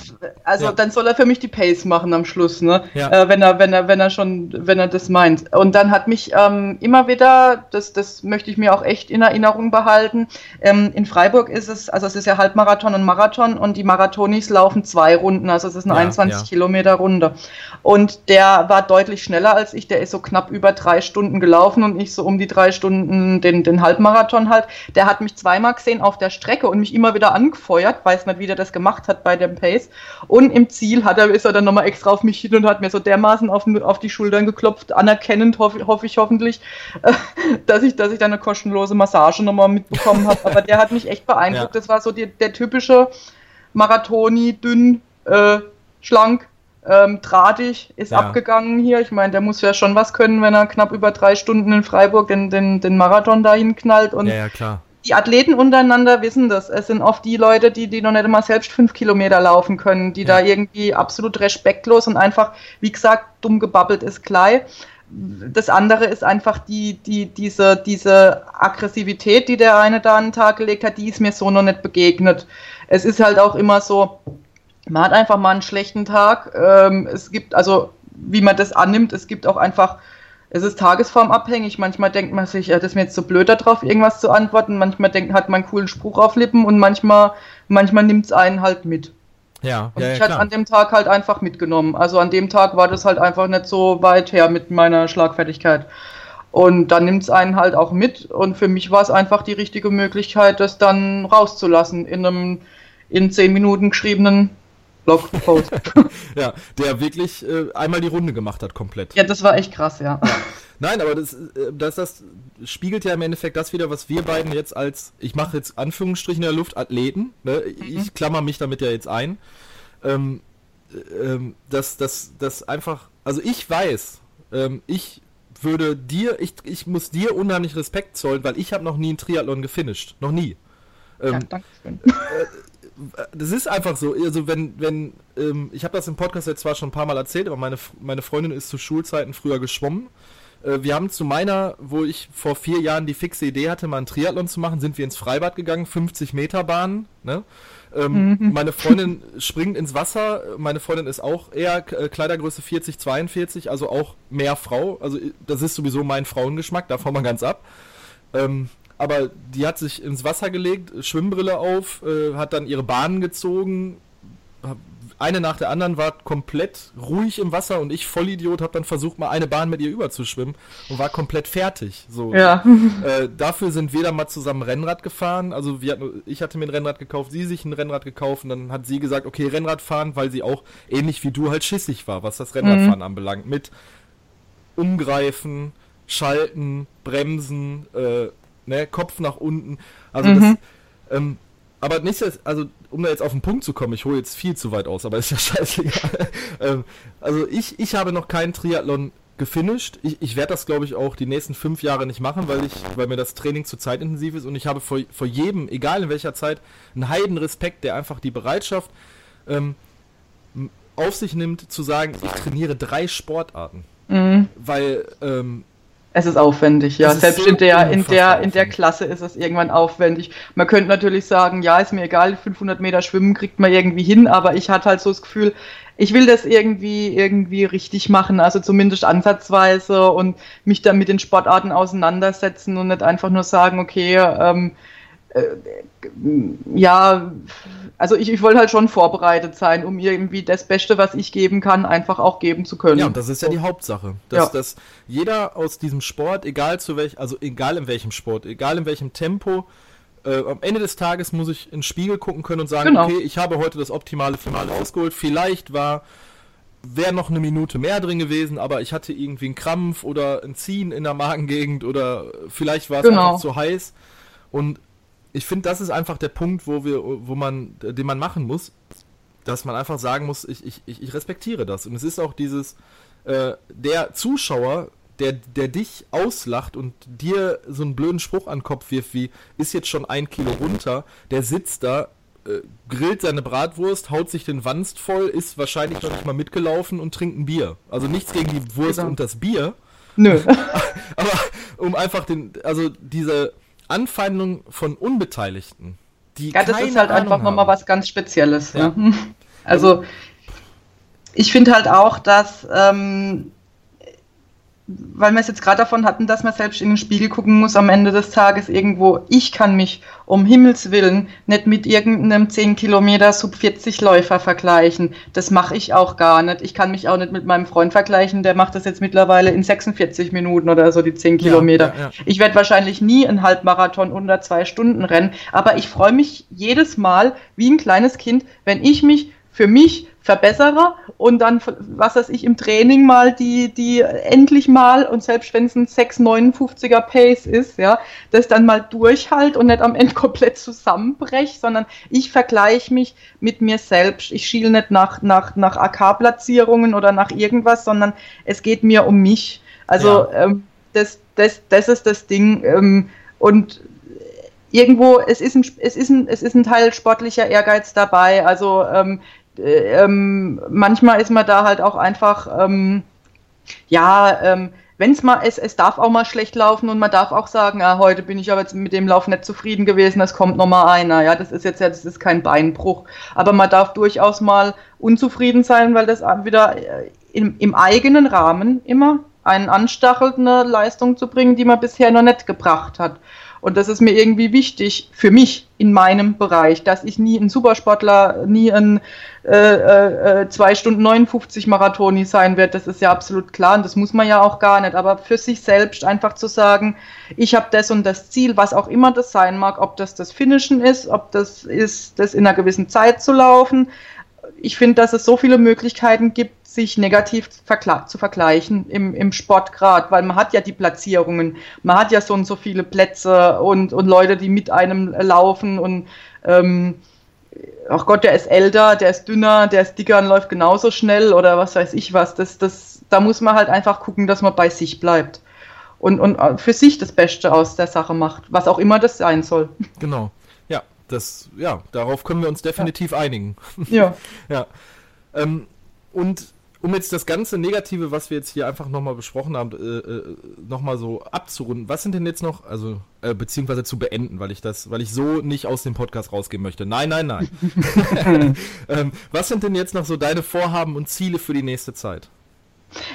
also ja. dann soll er für mich die Pace machen am Schluss, ne? Ja. Äh, wenn er, wenn er, wenn er schon, wenn er das meint. Und dann hat mich ähm, immer wieder, das, das möchte ich mir auch echt in Erinnerung behalten. Ähm, in Freiburg ist es, also es ist ja Halbmarathon und Marathon und die Marathonis laufen zwei Runden, also es ist eine Ja, 21 ja. Kilometer Runde. Und der war deutlich schneller als ich, der ist so knapp über drei Stunden gelaufen und ich so um die drei Stunden den, den Halbmarathon halt. Der hat mich zweimal gesehen auf der Strecke und mich immer wieder angefeuert, weiß nicht, wie der das gemacht hat bei dem Pace. Und im Ziel hat er, ist er dann nochmal extra auf mich hin und hat mir so dermaßen auf, auf die Schultern geklopft, anerkennend, hoffe hoffe ich hoffentlich, äh, dass ich, dass ich dann eine kostenlose Massage nochmal mitbekommen habe. Aber der hat mich echt beeindruckt. Ja. Das war so die, der typische Marathoni, dünn, äh, schlank, ähm, drahtig, ist Ja. abgegangen hier. Ich meine, der muss ja schon was können, wenn er knapp über drei Stunden in Freiburg den, den, den Marathon dahin knallt. Und Ja, ja, klar. Die Athleten untereinander wissen das. Es sind oft die Leute, die, die noch nicht einmal selbst fünf Kilometer laufen können, die da Ja. irgendwie absolut respektlos und einfach, wie gesagt, dumm gebabbelt ist gleich. Das andere ist einfach die, die, diese, diese Aggressivität, die der eine da an den Tag gelegt hat, die ist mir so noch nicht begegnet. Es ist halt auch immer so, man hat einfach mal einen schlechten Tag. Ähm, es gibt, also wie man das annimmt, es gibt auch einfach, es ist tagesformabhängig. Manchmal denkt man sich, das ist mir jetzt so blöd darauf, irgendwas zu antworten. Manchmal denkt, hat man einen coolen Spruch auf Lippen und manchmal, manchmal nimmt es einen halt mit. Ja, Und ja, ich ja hatte an dem Tag halt einfach mitgenommen. Also an dem Tag war das halt einfach nicht so weit her mit meiner Schlagfertigkeit. Und dann nimmt es einen halt auch mit. Und für mich war es einfach die richtige Möglichkeit, das dann rauszulassen in einem in zehn Minuten geschriebenen Blogpost. Ja, der wirklich äh, einmal die Runde gemacht hat, komplett. ja, das war echt krass, ja. Nein, aber das, äh, das, das spiegelt ja im Endeffekt das wieder, was wir beiden jetzt als, ich mache jetzt Anführungsstrichen in der Luft, Athleten, ne? ich klammer mich damit ja jetzt ein, ähm, äh, ähm, dass das dass einfach, also ich weiß, ähm, ich würde dir, ich, ich muss dir unheimlich Respekt zollen, weil ich habe noch nie einen Triathlon gefinisht, noch nie. Ähm, ja danke schön. Das ist einfach so. Also wenn, wenn, ähm, ich habe das im Podcast jetzt zwar schon ein paar Mal erzählt, aber meine, meine Freundin ist zu Schulzeiten früher geschwommen. Äh, wir haben zu meiner, wo ich vor vier Jahren die fixe Idee hatte, mal einen Triathlon zu machen, sind wir ins Freibad gegangen, 50 Meter Bahn. Ne? Ähm, Meine Freundin springt ins Wasser. Meine Freundin ist auch eher äh, Kleidergröße 40, 42, also auch mehr Frau. Also das ist sowieso mein Frauengeschmack, davon mal ganz ab. Ähm, aber die hat sich ins Wasser gelegt, Schwimmbrille auf, äh, hat dann ihre Bahnen gezogen. Eine nach der anderen war komplett ruhig im Wasser und ich, Vollidiot, habe dann versucht, mal eine Bahn mit ihr überzuschwimmen und war komplett fertig. So. Ja. Äh, dafür sind wir dann mal zusammen Rennrad gefahren. Also wir hatten, ich hatte mir ein Rennrad gekauft, sie sich ein Rennrad gekauft und dann hat sie gesagt, okay, Rennrad fahren, weil sie auch ähnlich wie du halt schissig war, was das Rennradfahren anbelangt. Mit Umgreifen, Schalten, Bremsen, äh, ne, Kopf nach unten. Also das, ähm, aber nicht, also um da jetzt auf den Punkt zu kommen, ich hole jetzt viel zu weit aus, aber ist ja scheißegal. ähm, also ich, ich habe noch keinen Triathlon gefinisht. Ich, ich werde das, glaube ich, auch die nächsten fünf Jahre nicht machen, weil ich, weil mir das Training zu zeitintensiv ist und ich habe vor, vor jedem, egal in welcher Zeit, einen heiden Respekt, der einfach die Bereitschaft ähm, auf sich nimmt, zu sagen, ich trainiere drei Sportarten. Mhm. Weil ähm, Es ist aufwendig, ja. Ist Selbst so in der, in der, in der. Klasse ist es irgendwann aufwendig. Man könnte natürlich sagen, ja, ist mir egal, 500 Meter Schwimmen kriegt man irgendwie hin, aber ich hatte halt so das Gefühl, ich will das irgendwie, irgendwie richtig machen, also zumindest ansatzweise und mich dann mit den Sportarten auseinandersetzen und nicht einfach nur sagen, okay, ähm, äh, ja, also ich, ich wollte halt schon vorbereitet sein, um irgendwie das Beste, was ich geben kann, einfach auch geben zu können. Ja, und das ist ja die Hauptsache. Dass, Ja. dass jeder aus diesem Sport, egal zu welch, also egal in welchem Sport, egal in welchem Tempo, äh, am Ende des Tages muss ich in den Spiegel gucken können und sagen, Genau. okay, ich habe heute das optimale Finale ausgeholt. Vielleicht war wäre noch eine Minute mehr drin gewesen, aber ich hatte irgendwie einen Krampf oder ein Ziehen in der Magengegend oder vielleicht war es Genau. einfach zu heiß. Und ich finde, das ist einfach der Punkt, wo wir, wo man, den man machen muss, dass man einfach sagen muss, ich, ich, ich respektiere das. Und es ist auch dieses, äh, der Zuschauer, der, der dich auslacht und dir so einen blöden Spruch an den Kopf wirft, wie, ist jetzt schon ein Kilo runter, der sitzt da, äh, grillt seine Bratwurst, haut sich den Wanst voll, ist wahrscheinlich noch nicht mal mitgelaufen und trinkt ein Bier. Also nichts gegen die Wurst Genau. und das Bier, Nö. aber um einfach den, also diese Anfeindung von Unbeteiligten, die Ja, das ist halt Ahnung einfach nochmal was ganz Spezielles. Ja. Ja. Also, ich finde halt auch, dass, ähm, weil wir es jetzt gerade davon hatten, dass man selbst in den Spiegel gucken muss am Ende des Tages irgendwo, ich kann mich um Himmels Willen nicht mit irgendeinem 10 Kilometer Sub 40 Läufer vergleichen. Das mache ich auch gar nicht. Ich kann mich auch nicht mit meinem Freund vergleichen, der macht das jetzt mittlerweile in 46 Minuten oder so, die 10 Kilometer. ja, ja. Ich werde wahrscheinlich nie einen Halbmarathon unter zwei Stunden rennen, aber ich freue mich jedes Mal wie ein kleines Kind, wenn ich mich für mich verbessere und dann, was weiß ich, im Training mal die, die endlich mal und selbst wenn es ein 6,59er Pace ist, ja, das dann mal durchhalt und nicht am Ende komplett zusammenbrech, sondern ich vergleiche mich mit mir selbst. Ich schiele nicht nach, nach, nach AK-Platzierungen oder nach irgendwas, sondern es geht mir um mich. Also ähm, das, das, das ist das Ding. Ähm, und irgendwo, es ist, ein, es, ist ein, es ist ein Teil sportlicher Ehrgeiz dabei. Also ähm, äh, ähm, manchmal ist man da halt auch einfach, ähm, ja, ähm, wenn es mal, es, es darf auch mal schlecht laufen und man darf auch sagen, ah, heute bin ich aber jetzt mit dem Lauf nicht zufrieden gewesen, es kommt noch mal einer. Ja, das ist jetzt ja, das ist kein Beinbruch. Aber man darf durchaus mal unzufrieden sein, weil das wieder äh, im, im eigenen Rahmen immer einen anstachelt, eine Leistung zu bringen, die man bisher noch nicht gebracht hat. Und das ist mir irgendwie wichtig für mich in meinem Bereich, dass ich nie ein Supersportler, nie ein äh, äh, 2 Stunden 59 Marathoni sein werde. Das ist ja absolut klar und das muss man ja auch gar nicht. Aber für sich selbst einfach zu sagen, ich habe das und das Ziel, was auch immer das sein mag, ob das das Finishen ist, ob das ist, das in einer gewissen Zeit zu laufen. Ich finde, dass es so viele Möglichkeiten gibt, sich negativ zu vergleichen im, im Sport gerade, weil man hat ja die Platzierungen, man hat ja so und so viele Plätze und, und Leute, die mit einem laufen und ähm, ach Gott, der ist älter, der ist dünner, der ist dicker und läuft genauso schnell oder was weiß ich was. Das, das, da muss man halt einfach gucken, dass man bei sich bleibt und, und für sich das Beste aus der Sache macht, was auch immer das sein soll. Genau. Ja, das, ja, darauf können wir uns definitiv einigen. Ja. Ja. Ähm, und um jetzt das ganze Negative, was wir jetzt hier einfach nochmal besprochen haben, äh, äh, nochmal so abzurunden, was sind denn jetzt noch, also, äh, beziehungsweise zu beenden, weil ich das, weil ich so nicht aus dem Podcast rausgehen möchte. Nein, nein, nein. ähm, was sind denn jetzt noch so deine Vorhaben und Ziele für die nächste Zeit?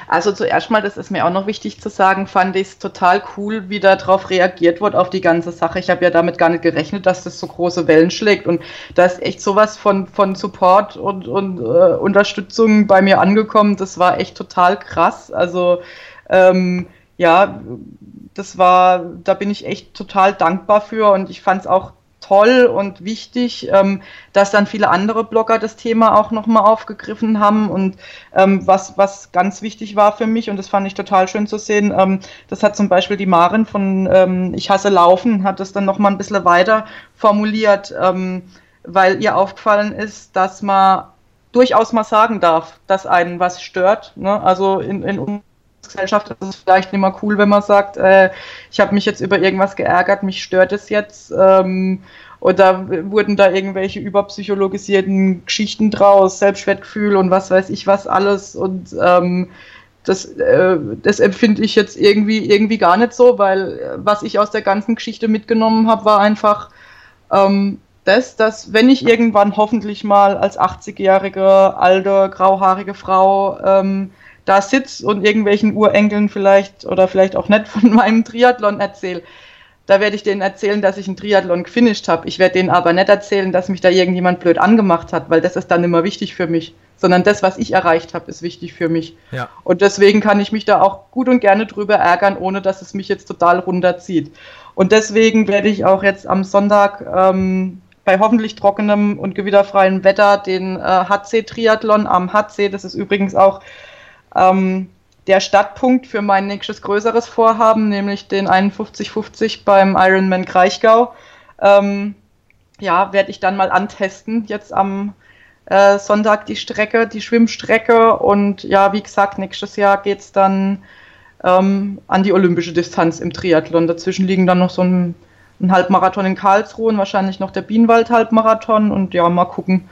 Also zuerst mal, das ist mir auch noch wichtig zu sagen, fand ich es total cool, wie darauf reagiert wurde, auf die ganze Sache. Ich habe ja damit gar nicht gerechnet, dass das so große Wellen schlägt. Und da ist echt sowas von, von Support und, und äh, Unterstützung bei mir angekommen. Das war echt total krass. Also ähm, ja, das war, da bin ich echt total dankbar für und ich fand es auch toll und wichtig, ähm, dass dann viele andere Blogger das Thema auch nochmal aufgegriffen haben und ähm, was, was ganz wichtig war für mich und das fand ich total schön zu sehen, ähm, das hat zum Beispiel die Maren von ähm, Ich hasse Laufen, hat das dann nochmal ein bisschen weiter formuliert, ähm, weil ihr aufgefallen ist, dass man durchaus mal sagen darf, dass einen was stört. Ne? Also in, in Gesellschaft ist es vielleicht nicht mehr cool, wenn man sagt, äh, ich habe mich jetzt über irgendwas geärgert, mich stört es jetzt. Ähm, oder wurden da irgendwelche überpsychologisierten Geschichten draus, Selbstwertgefühl und was weiß ich was alles. Und ähm, das, äh, das empfinde ich jetzt irgendwie, irgendwie gar nicht so, weil äh, was ich aus der ganzen Geschichte mitgenommen habe, war einfach ähm, das, dass wenn ich irgendwann hoffentlich mal als 80-jährige, alte, grauhaarige Frau ähm, da sitze und irgendwelchen Urenkeln vielleicht oder vielleicht auch nicht von meinem Triathlon erzähle, da werde ich denen erzählen, dass ich einen Triathlon gefinisht habe. Ich werde denen aber nicht erzählen, dass mich da irgendjemand blöd angemacht hat, weil das ist dann immer wichtig für mich. Sondern das, was ich erreicht habe, ist wichtig für mich. Ja. Und deswegen kann ich mich da auch gut und gerne drüber ärgern, ohne dass es mich jetzt total runterzieht. Und deswegen werde ich auch jetzt am Sonntag ähm, bei hoffentlich trockenem und gewitterfreiem Wetter den äh, HC-Triathlon am HC, das ist übrigens auch ähm, der Startpunkt für mein nächstes größeres Vorhaben, nämlich den 5150 beim Ironman Kraichgau. Ähm, ja, werde ich dann mal antesten, jetzt am äh, Sonntag die Strecke, die Schwimmstrecke. Und ja, wie gesagt, nächstes Jahr geht es dann ähm, an die olympische Distanz im Triathlon. Dazwischen liegen dann noch so ein, ein Halbmarathon in Karlsruhe und wahrscheinlich noch der Bienenwald-Halbmarathon. Und ja, mal gucken,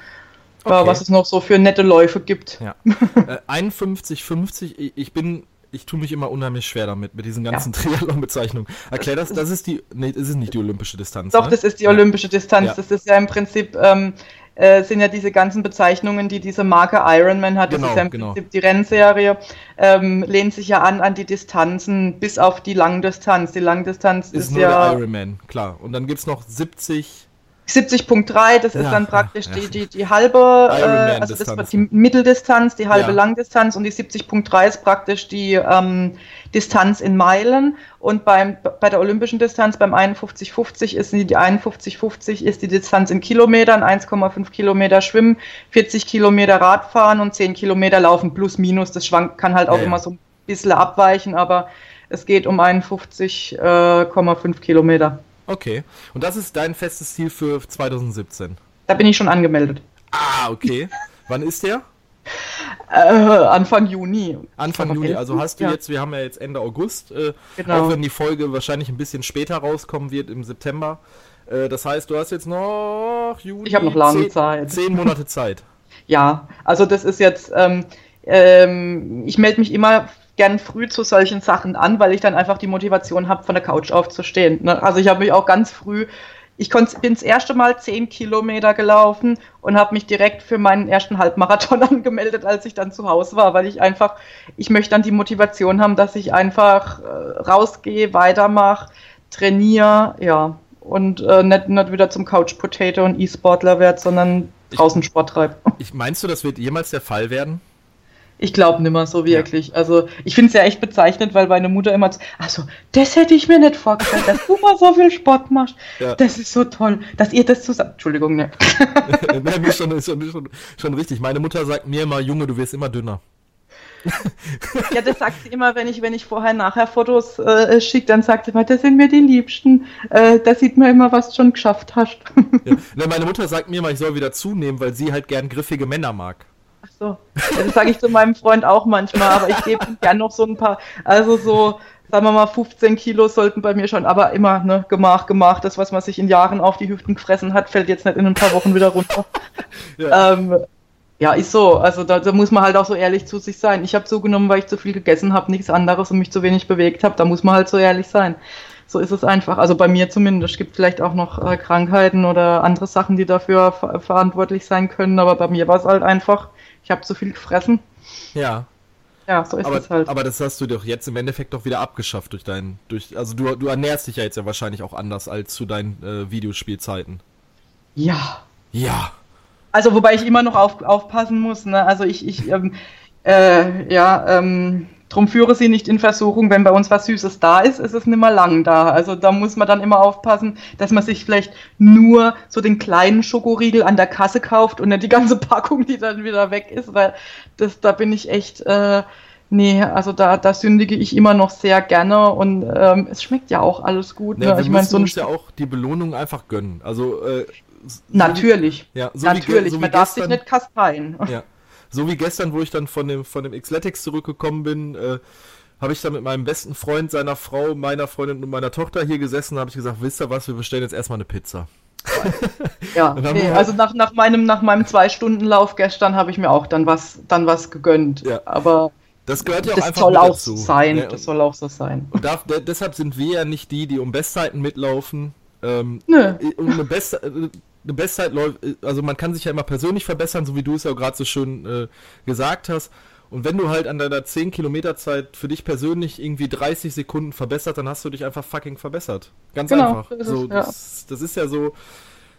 Okay. was es noch so für nette Läufe gibt. Ja. äh, 51, 50, ich, bin, ich tue mich immer unheimlich schwer damit, mit diesen ganzen Triathlon-Bezeichnungen. Erklär das, das ist die, nee, das ist nicht die olympische Distanz. Doch, ne? das ist die Ja. olympische Distanz. Ja. Das ist ja im Prinzip, ähm, äh, sind ja diese ganzen Bezeichnungen, die diese Marke Ironman hat. Das Genau, ist ja im genau. Prinzip die Rennserie. Ähm, lehnt sich ja an an die Distanzen bis auf die Langdistanz. Die Langdistanz ist, Ist nur ja der Ironman, klar. Und dann gibt's noch 70, 70.3, das ist Ja, dann praktisch ja. die, die, die halbe, äh, also das war die Mitteldistanz, die halbe Ja. Langdistanz und die 70.3 ist praktisch die ähm, Distanz in Meilen und beim, bei der olympischen Distanz beim 51.50 ist die, die 51.50 ist die Distanz in Kilometern, 1,5 Kilometer Schwimmen, 40 Kilometer Radfahren und 10 Kilometer Laufen plus minus, das schwankt, kann halt auch Ja, ja. immer so ein bisschen abweichen, aber es geht um 51,5 Kilometer. Okay. Und das ist dein festes Ziel für 2017. Da bin ich schon angemeldet. Ah, okay. Wann ist der? Äh, Anfang Juni. Anfang Juni, also hast du ja. jetzt, wir haben ja jetzt Ende August, äh, Genau. auch wenn die Folge wahrscheinlich ein bisschen später rauskommen wird im September. Äh, das heißt, du hast jetzt noch Juni. Ich hab noch lange zehn, Zeit. Zehn Monate Zeit. Ja, also das ist jetzt, ähm, ähm, ich melde mich immer gern früh zu solchen Sachen an, weil ich dann einfach die Motivation habe, von der Couch aufzustehen. Ne? Also ich habe mich auch ganz früh, ich konnt, bin das erste Mal 10 Kilometer gelaufen und habe mich direkt für meinen ersten Halbmarathon angemeldet, als ich dann zu Hause war, weil ich einfach, ich möchte dann die Motivation haben, dass ich einfach äh, rausgehe, weitermache, trainiere, ja. Und äh, nicht, nicht wieder zum Couch Potato und E-Sportler werde, sondern draußen Sport treibe. Ich, meinst du, das wird jemals der Fall werden? Ich glaube nimmer so wirklich. Also ich finde es ja echt bezeichnend, weil meine Mutter immer, so, also das hätte ich mir nicht vorgestellt, dass du mal so viel Sport machst. Ja. Das ist so toll, dass ihr das zusammen. Entschuldigung, ne. Nein, ist schon, ist schon, schon, schon richtig. Meine Mutter sagt mir immer, Junge, du wirst immer dünner. Ja, das sagt sie immer, wenn ich, wenn ich vorher nachher Fotos äh, schicke, dann sagt sie immer, das sind mir die Liebsten. Äh, da sieht man immer, was du schon geschafft hast. Ja. Nein, meine Mutter sagt mir immer, ich soll wieder zunehmen, weil sie halt gern griffige Männer mag. Ach so. Das sage ich zu meinem Freund auch manchmal, aber ich gebe ihm gern noch so ein paar, also so, sagen wir mal, 15 Kilo sollten bei mir schon, aber immer, ne, gemach, gemach. Das, was man sich in Jahren auf die Hüften gefressen hat, fällt jetzt nicht in ein paar Wochen wieder runter. Ja. Ähm, ja, ist so. Also da, da muss man halt auch so ehrlich zu sich sein. Ich habe zugenommen, weil ich zu viel gegessen habe, nichts anderes und mich zu wenig bewegt habe. Da muss man halt so ehrlich sein. So ist es einfach. Also bei mir zumindest. Es gibt vielleicht auch noch äh, Krankheiten oder andere Sachen, die dafür ver verantwortlich sein können. Aber bei mir war es halt einfach, ich habe zu viel gefressen. Ja. Ja, so ist Aber, es halt. aber das hast du doch jetzt im Endeffekt doch wieder abgeschafft durch dein, durch, also du, du ernährst dich ja jetzt ja wahrscheinlich auch anders als zu deinen äh, Videospielzeiten. ja. Ja. Also wobei ich immer noch auf, aufpassen muss. Ne? Also ich, ich ähm, äh, ja, ähm, drum führe sie nicht in Versuchung, wenn bei uns was Süßes da ist, ist es nimmer lang da. Also da muss man dann immer aufpassen, dass man sich vielleicht nur so den kleinen Schokoriegel an der Kasse kauft und nicht die ganze Packung, die dann wieder weg ist, weil das, da bin ich echt, äh, nee, also da, da sündige ich immer noch sehr gerne und ähm, es schmeckt ja auch alles gut. Ne, Ne? wir Ich meine, so uns ja auch die Belohnung einfach gönnen. Also, äh, so Natürlich. Wie, ja, so wie Natürlich, so wie man darf sich nicht kasteien. Ja. So wie gestern, wo ich dann von dem, von dem Xletics zurückgekommen bin, äh, habe ich dann mit meinem besten Freund, seiner Frau, meiner Freundin und meiner Tochter hier gesessen, habe ich gesagt, wisst ihr was, wir bestellen jetzt erstmal eine Pizza. Ja, nee, also nach, nach meinem, nach meinem Zwei-Stunden-Lauf gestern habe ich mir auch dann was, dann was gegönnt. Ja. Aber Das gehört ja auch das einfach soll auch dazu. so sein. Ne? Das soll auch so sein. Und darf, de deshalb sind wir ja nicht die, die um Bestzeiten mitlaufen. Ähm, Nö. um eine, Best äh, Bestzeit läuft, also man kann sich ja immer persönlich verbessern, so wie du es ja gerade so schön äh, gesagt hast. Und wenn du halt an deiner 10 Kilometer Zeit für dich persönlich irgendwie 30 Sekunden verbessert, dann hast du dich einfach fucking verbessert. Ganz Genau, einfach. so ist so, ja. das, das ist ja so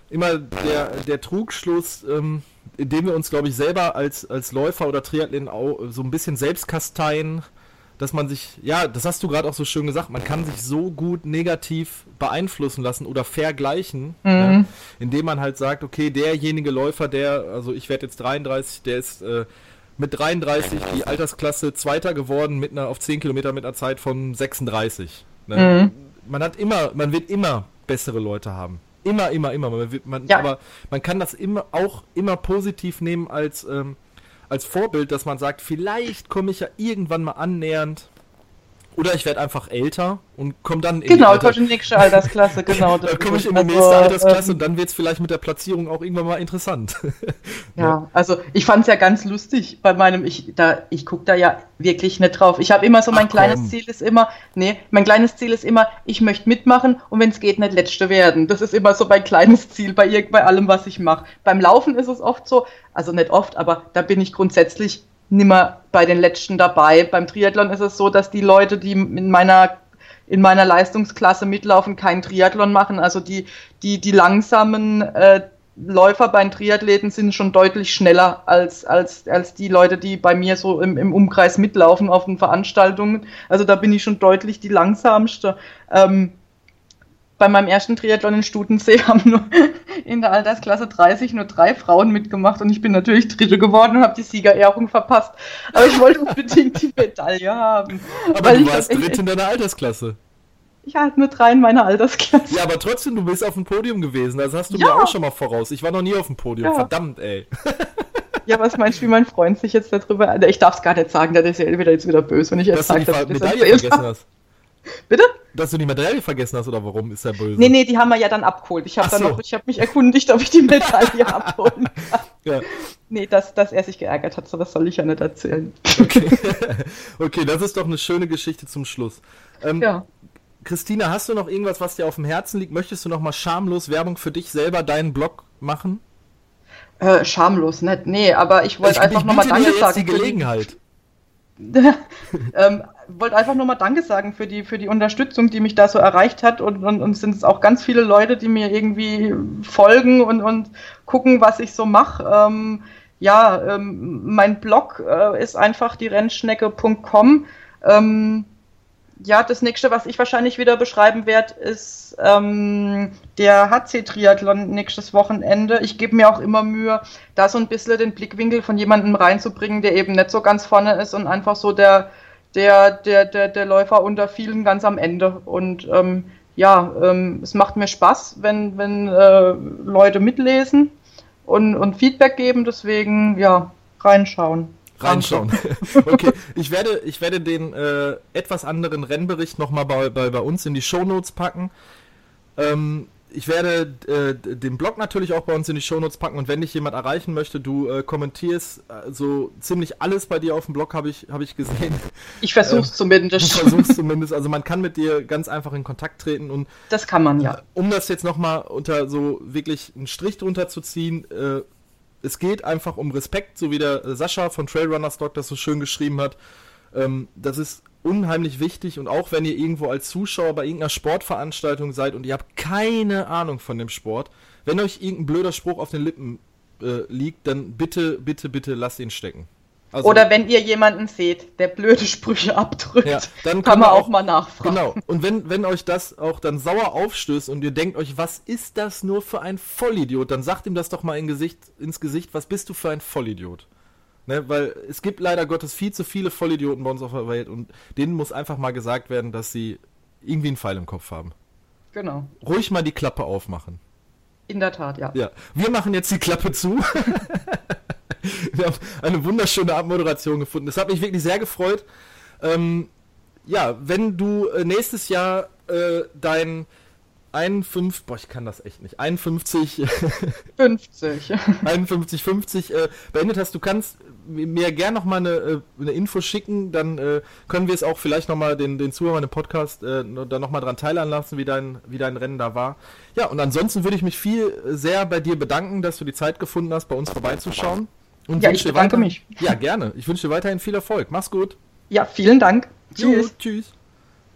immer der, der Trugschluss, ähm, in dem wir uns, glaube ich, selber als, als Läufer oder Triathleten auch so ein bisschen selbst kasteien, dass man sich, ja, das hast du gerade auch so schön gesagt, man kann sich so gut negativ beeinflussen lassen oder vergleichen, ne, indem man halt sagt, okay, derjenige Läufer, der, also ich werde jetzt 33, der ist äh, mit 33 die Altersklasse Zweiter geworden mit einer auf 10 Kilometer mit einer Zeit von 36. Ne? Man hat immer, man wird immer bessere Leute haben. Immer, immer, immer. Man man, Ja. Aber man kann das immer auch immer positiv nehmen als, ähm, als Vorbild, dass man sagt, vielleicht komme ich ja irgendwann mal annähernd. Oder ich werde einfach älter und komme dann in Genau, die wollte die nächste Altersklasse, genau. da komme ich in die Also, nächste Altersklasse ähm, und dann wird es vielleicht mit der Platzierung auch irgendwann mal interessant. Ja, also ich fand es ja ganz lustig bei meinem, ich, da, ich gucke da ja wirklich nicht drauf. Ich habe immer so, mein Ach, kleines komm. Ziel ist immer, nee, mein kleines Ziel ist immer, ich möchte mitmachen und wenn es geht, nicht Letzte werden. Das ist immer so mein kleines Ziel bei, bei allem, was ich mache. Beim Laufen ist es oft so, also nicht oft, aber da bin ich grundsätzlich nimmer bei den Letzten dabei. Beim Triathlon ist es so, dass die Leute, die in meiner in meiner Leistungsklasse mitlaufen, keinen Triathlon machen. Also die, die, die langsamen äh, Läufer bei den Triathleten sind schon deutlich schneller als, als, als die Leute, die bei mir so im, im Umkreis mitlaufen auf den Veranstaltungen. Also da bin ich schon deutlich die langsamste. Ähm, bei meinem ersten Triathlon in Studensee haben nur in der Altersklasse 30 nur drei Frauen mitgemacht und ich bin natürlich Dritte geworden und habe die Siegerehrung verpasst. Aber ich wollte unbedingt die Medaille haben. Aber du warst das echt- dritt in deiner Altersklasse. Ich hatte nur drei in meiner Altersklasse. Ja, aber trotzdem, du bist auf dem Podium gewesen. Das hast du Ja. mir auch schon mal voraus. Ich war noch nie auf dem Podium. Ja. Verdammt, ey. Ja, was meinst du, wie mein Freund sich jetzt darüber. Also Ich darf es gar nicht sagen, der ist ja wieder jetzt wieder böse, wenn ich jetzt Dass du sage, die dass ich das Medaille vergessen hast. Bitte? Dass du die Medaille vergessen hast, oder warum ist er böse? Nee, nee, die haben wir ja dann abgeholt. Ich habe so. noch, ich habe mich erkundigt, ob ich die Medaille abholen kann. Ja. Nee, dass, dass er sich geärgert hat, so was soll ich ja nicht erzählen. Okay. okay, das ist doch eine schöne Geschichte zum Schluss. Ähm, Ja. Christina, hast du noch irgendwas, was dir auf dem Herzen liegt? Möchtest du noch mal schamlos Werbung für dich selber, deinen Blog machen? Äh, schamlos, nicht? Nee, aber ich wollte einfach nochmal Danke sagen. die- Gelegenheit. ähm, wollte einfach nur mal Danke sagen für die, für die Unterstützung, die mich da so erreicht hat. Und, und, und es sind auch ganz viele Leute, die mir irgendwie folgen und, und gucken, was ich so mache. Ähm, ja, ähm, mein Blog äh, ist einfach die Rennschnecke.com. Ähm, ja, das nächste, was ich wahrscheinlich wieder beschreiben werde, ist ähm, der HC-Triathlon nächstes Wochenende. Ich gebe mir auch immer Mühe, da so ein bisschen den Blickwinkel von jemandem reinzubringen, der eben nicht so ganz vorne ist und einfach so der, der, der, der, der Läufer unter vielen ganz am Ende. Und ähm, ja, ähm, es macht mir Spaß, wenn, wenn äh, Leute mitlesen und, und Feedback geben. Deswegen, ja, reinschauen. Reinschauen. okay, ich werde, ich werde den äh, etwas anderen Rennbericht nochmal bei, bei, bei uns in die Shownotes packen. Ähm, ich werde äh, den Blog natürlich auch bei uns in die Shownotes packen und wenn dich jemand erreichen möchte, du äh, kommentierst äh, so ziemlich alles bei dir auf dem Blog, habe ich, hab ich gesehen. Ich versuch's Du zumindest. versuchst zumindest, also man kann mit dir ganz einfach in Kontakt treten und Das kann man ja. um das jetzt nochmal unter so wirklich einen Strich drunter zu ziehen, äh, es geht einfach um Respekt, so wie der äh, Sascha von Trailrunner Stock das so schön geschrieben hat. Ähm, das ist unheimlich wichtig und auch wenn ihr irgendwo als Zuschauer bei irgendeiner Sportveranstaltung seid und ihr habt keine Ahnung von dem Sport, wenn euch irgendein blöder Spruch auf den Lippen äh, liegt, dann bitte, bitte, bitte lasst ihn stecken. Also, Oder wenn ihr jemanden seht, der blöde Sprüche abdrückt, Ja, dann kann man auch, auch- mal nachfragen. Genau. Und wenn, wenn euch das auch dann sauer aufstößt und ihr denkt euch, was ist das nur für ein Vollidiot, dann sagt ihm das doch mal in Gesicht, ins Gesicht, was bist du für ein Vollidiot? Ne, weil es gibt leider Gottes viel zu viele Vollidioten bei uns auf der Welt und denen muss einfach mal gesagt werden, dass sie irgendwie einen Pfeil im Kopf haben. Genau. Ruhig mal die Klappe aufmachen. In der Tat, ja. Ja, wir machen jetzt die Klappe zu. Wir haben eine wunderschöne Abmoderation gefunden. Das hat mich wirklich sehr gefreut. Ähm, ja, wenn du äh, nächstes Jahr äh, dein 51, boah, ich kann das echt nicht, 51, 50, 51, 50 äh, beendet hast, du kannst mir gern nochmal eine, äh, eine Info schicken, dann äh, können wir es auch vielleicht nochmal den, den Zuhörern im Podcast äh, dann nochmal dran teilen lassen, wie dein, wie dein Rennen da war. Ja, und ansonsten würde ich mich viel äh, sehr bei dir bedanken, dass du die Zeit gefunden hast, bei uns vorbeizuschauen. Und ja, ich bedanke weiter, mich. Ja, gerne. Ich wünsche dir weiterhin viel Erfolg. Mach's gut. Ja, vielen Dank. Tschüss. Jo, tschüss.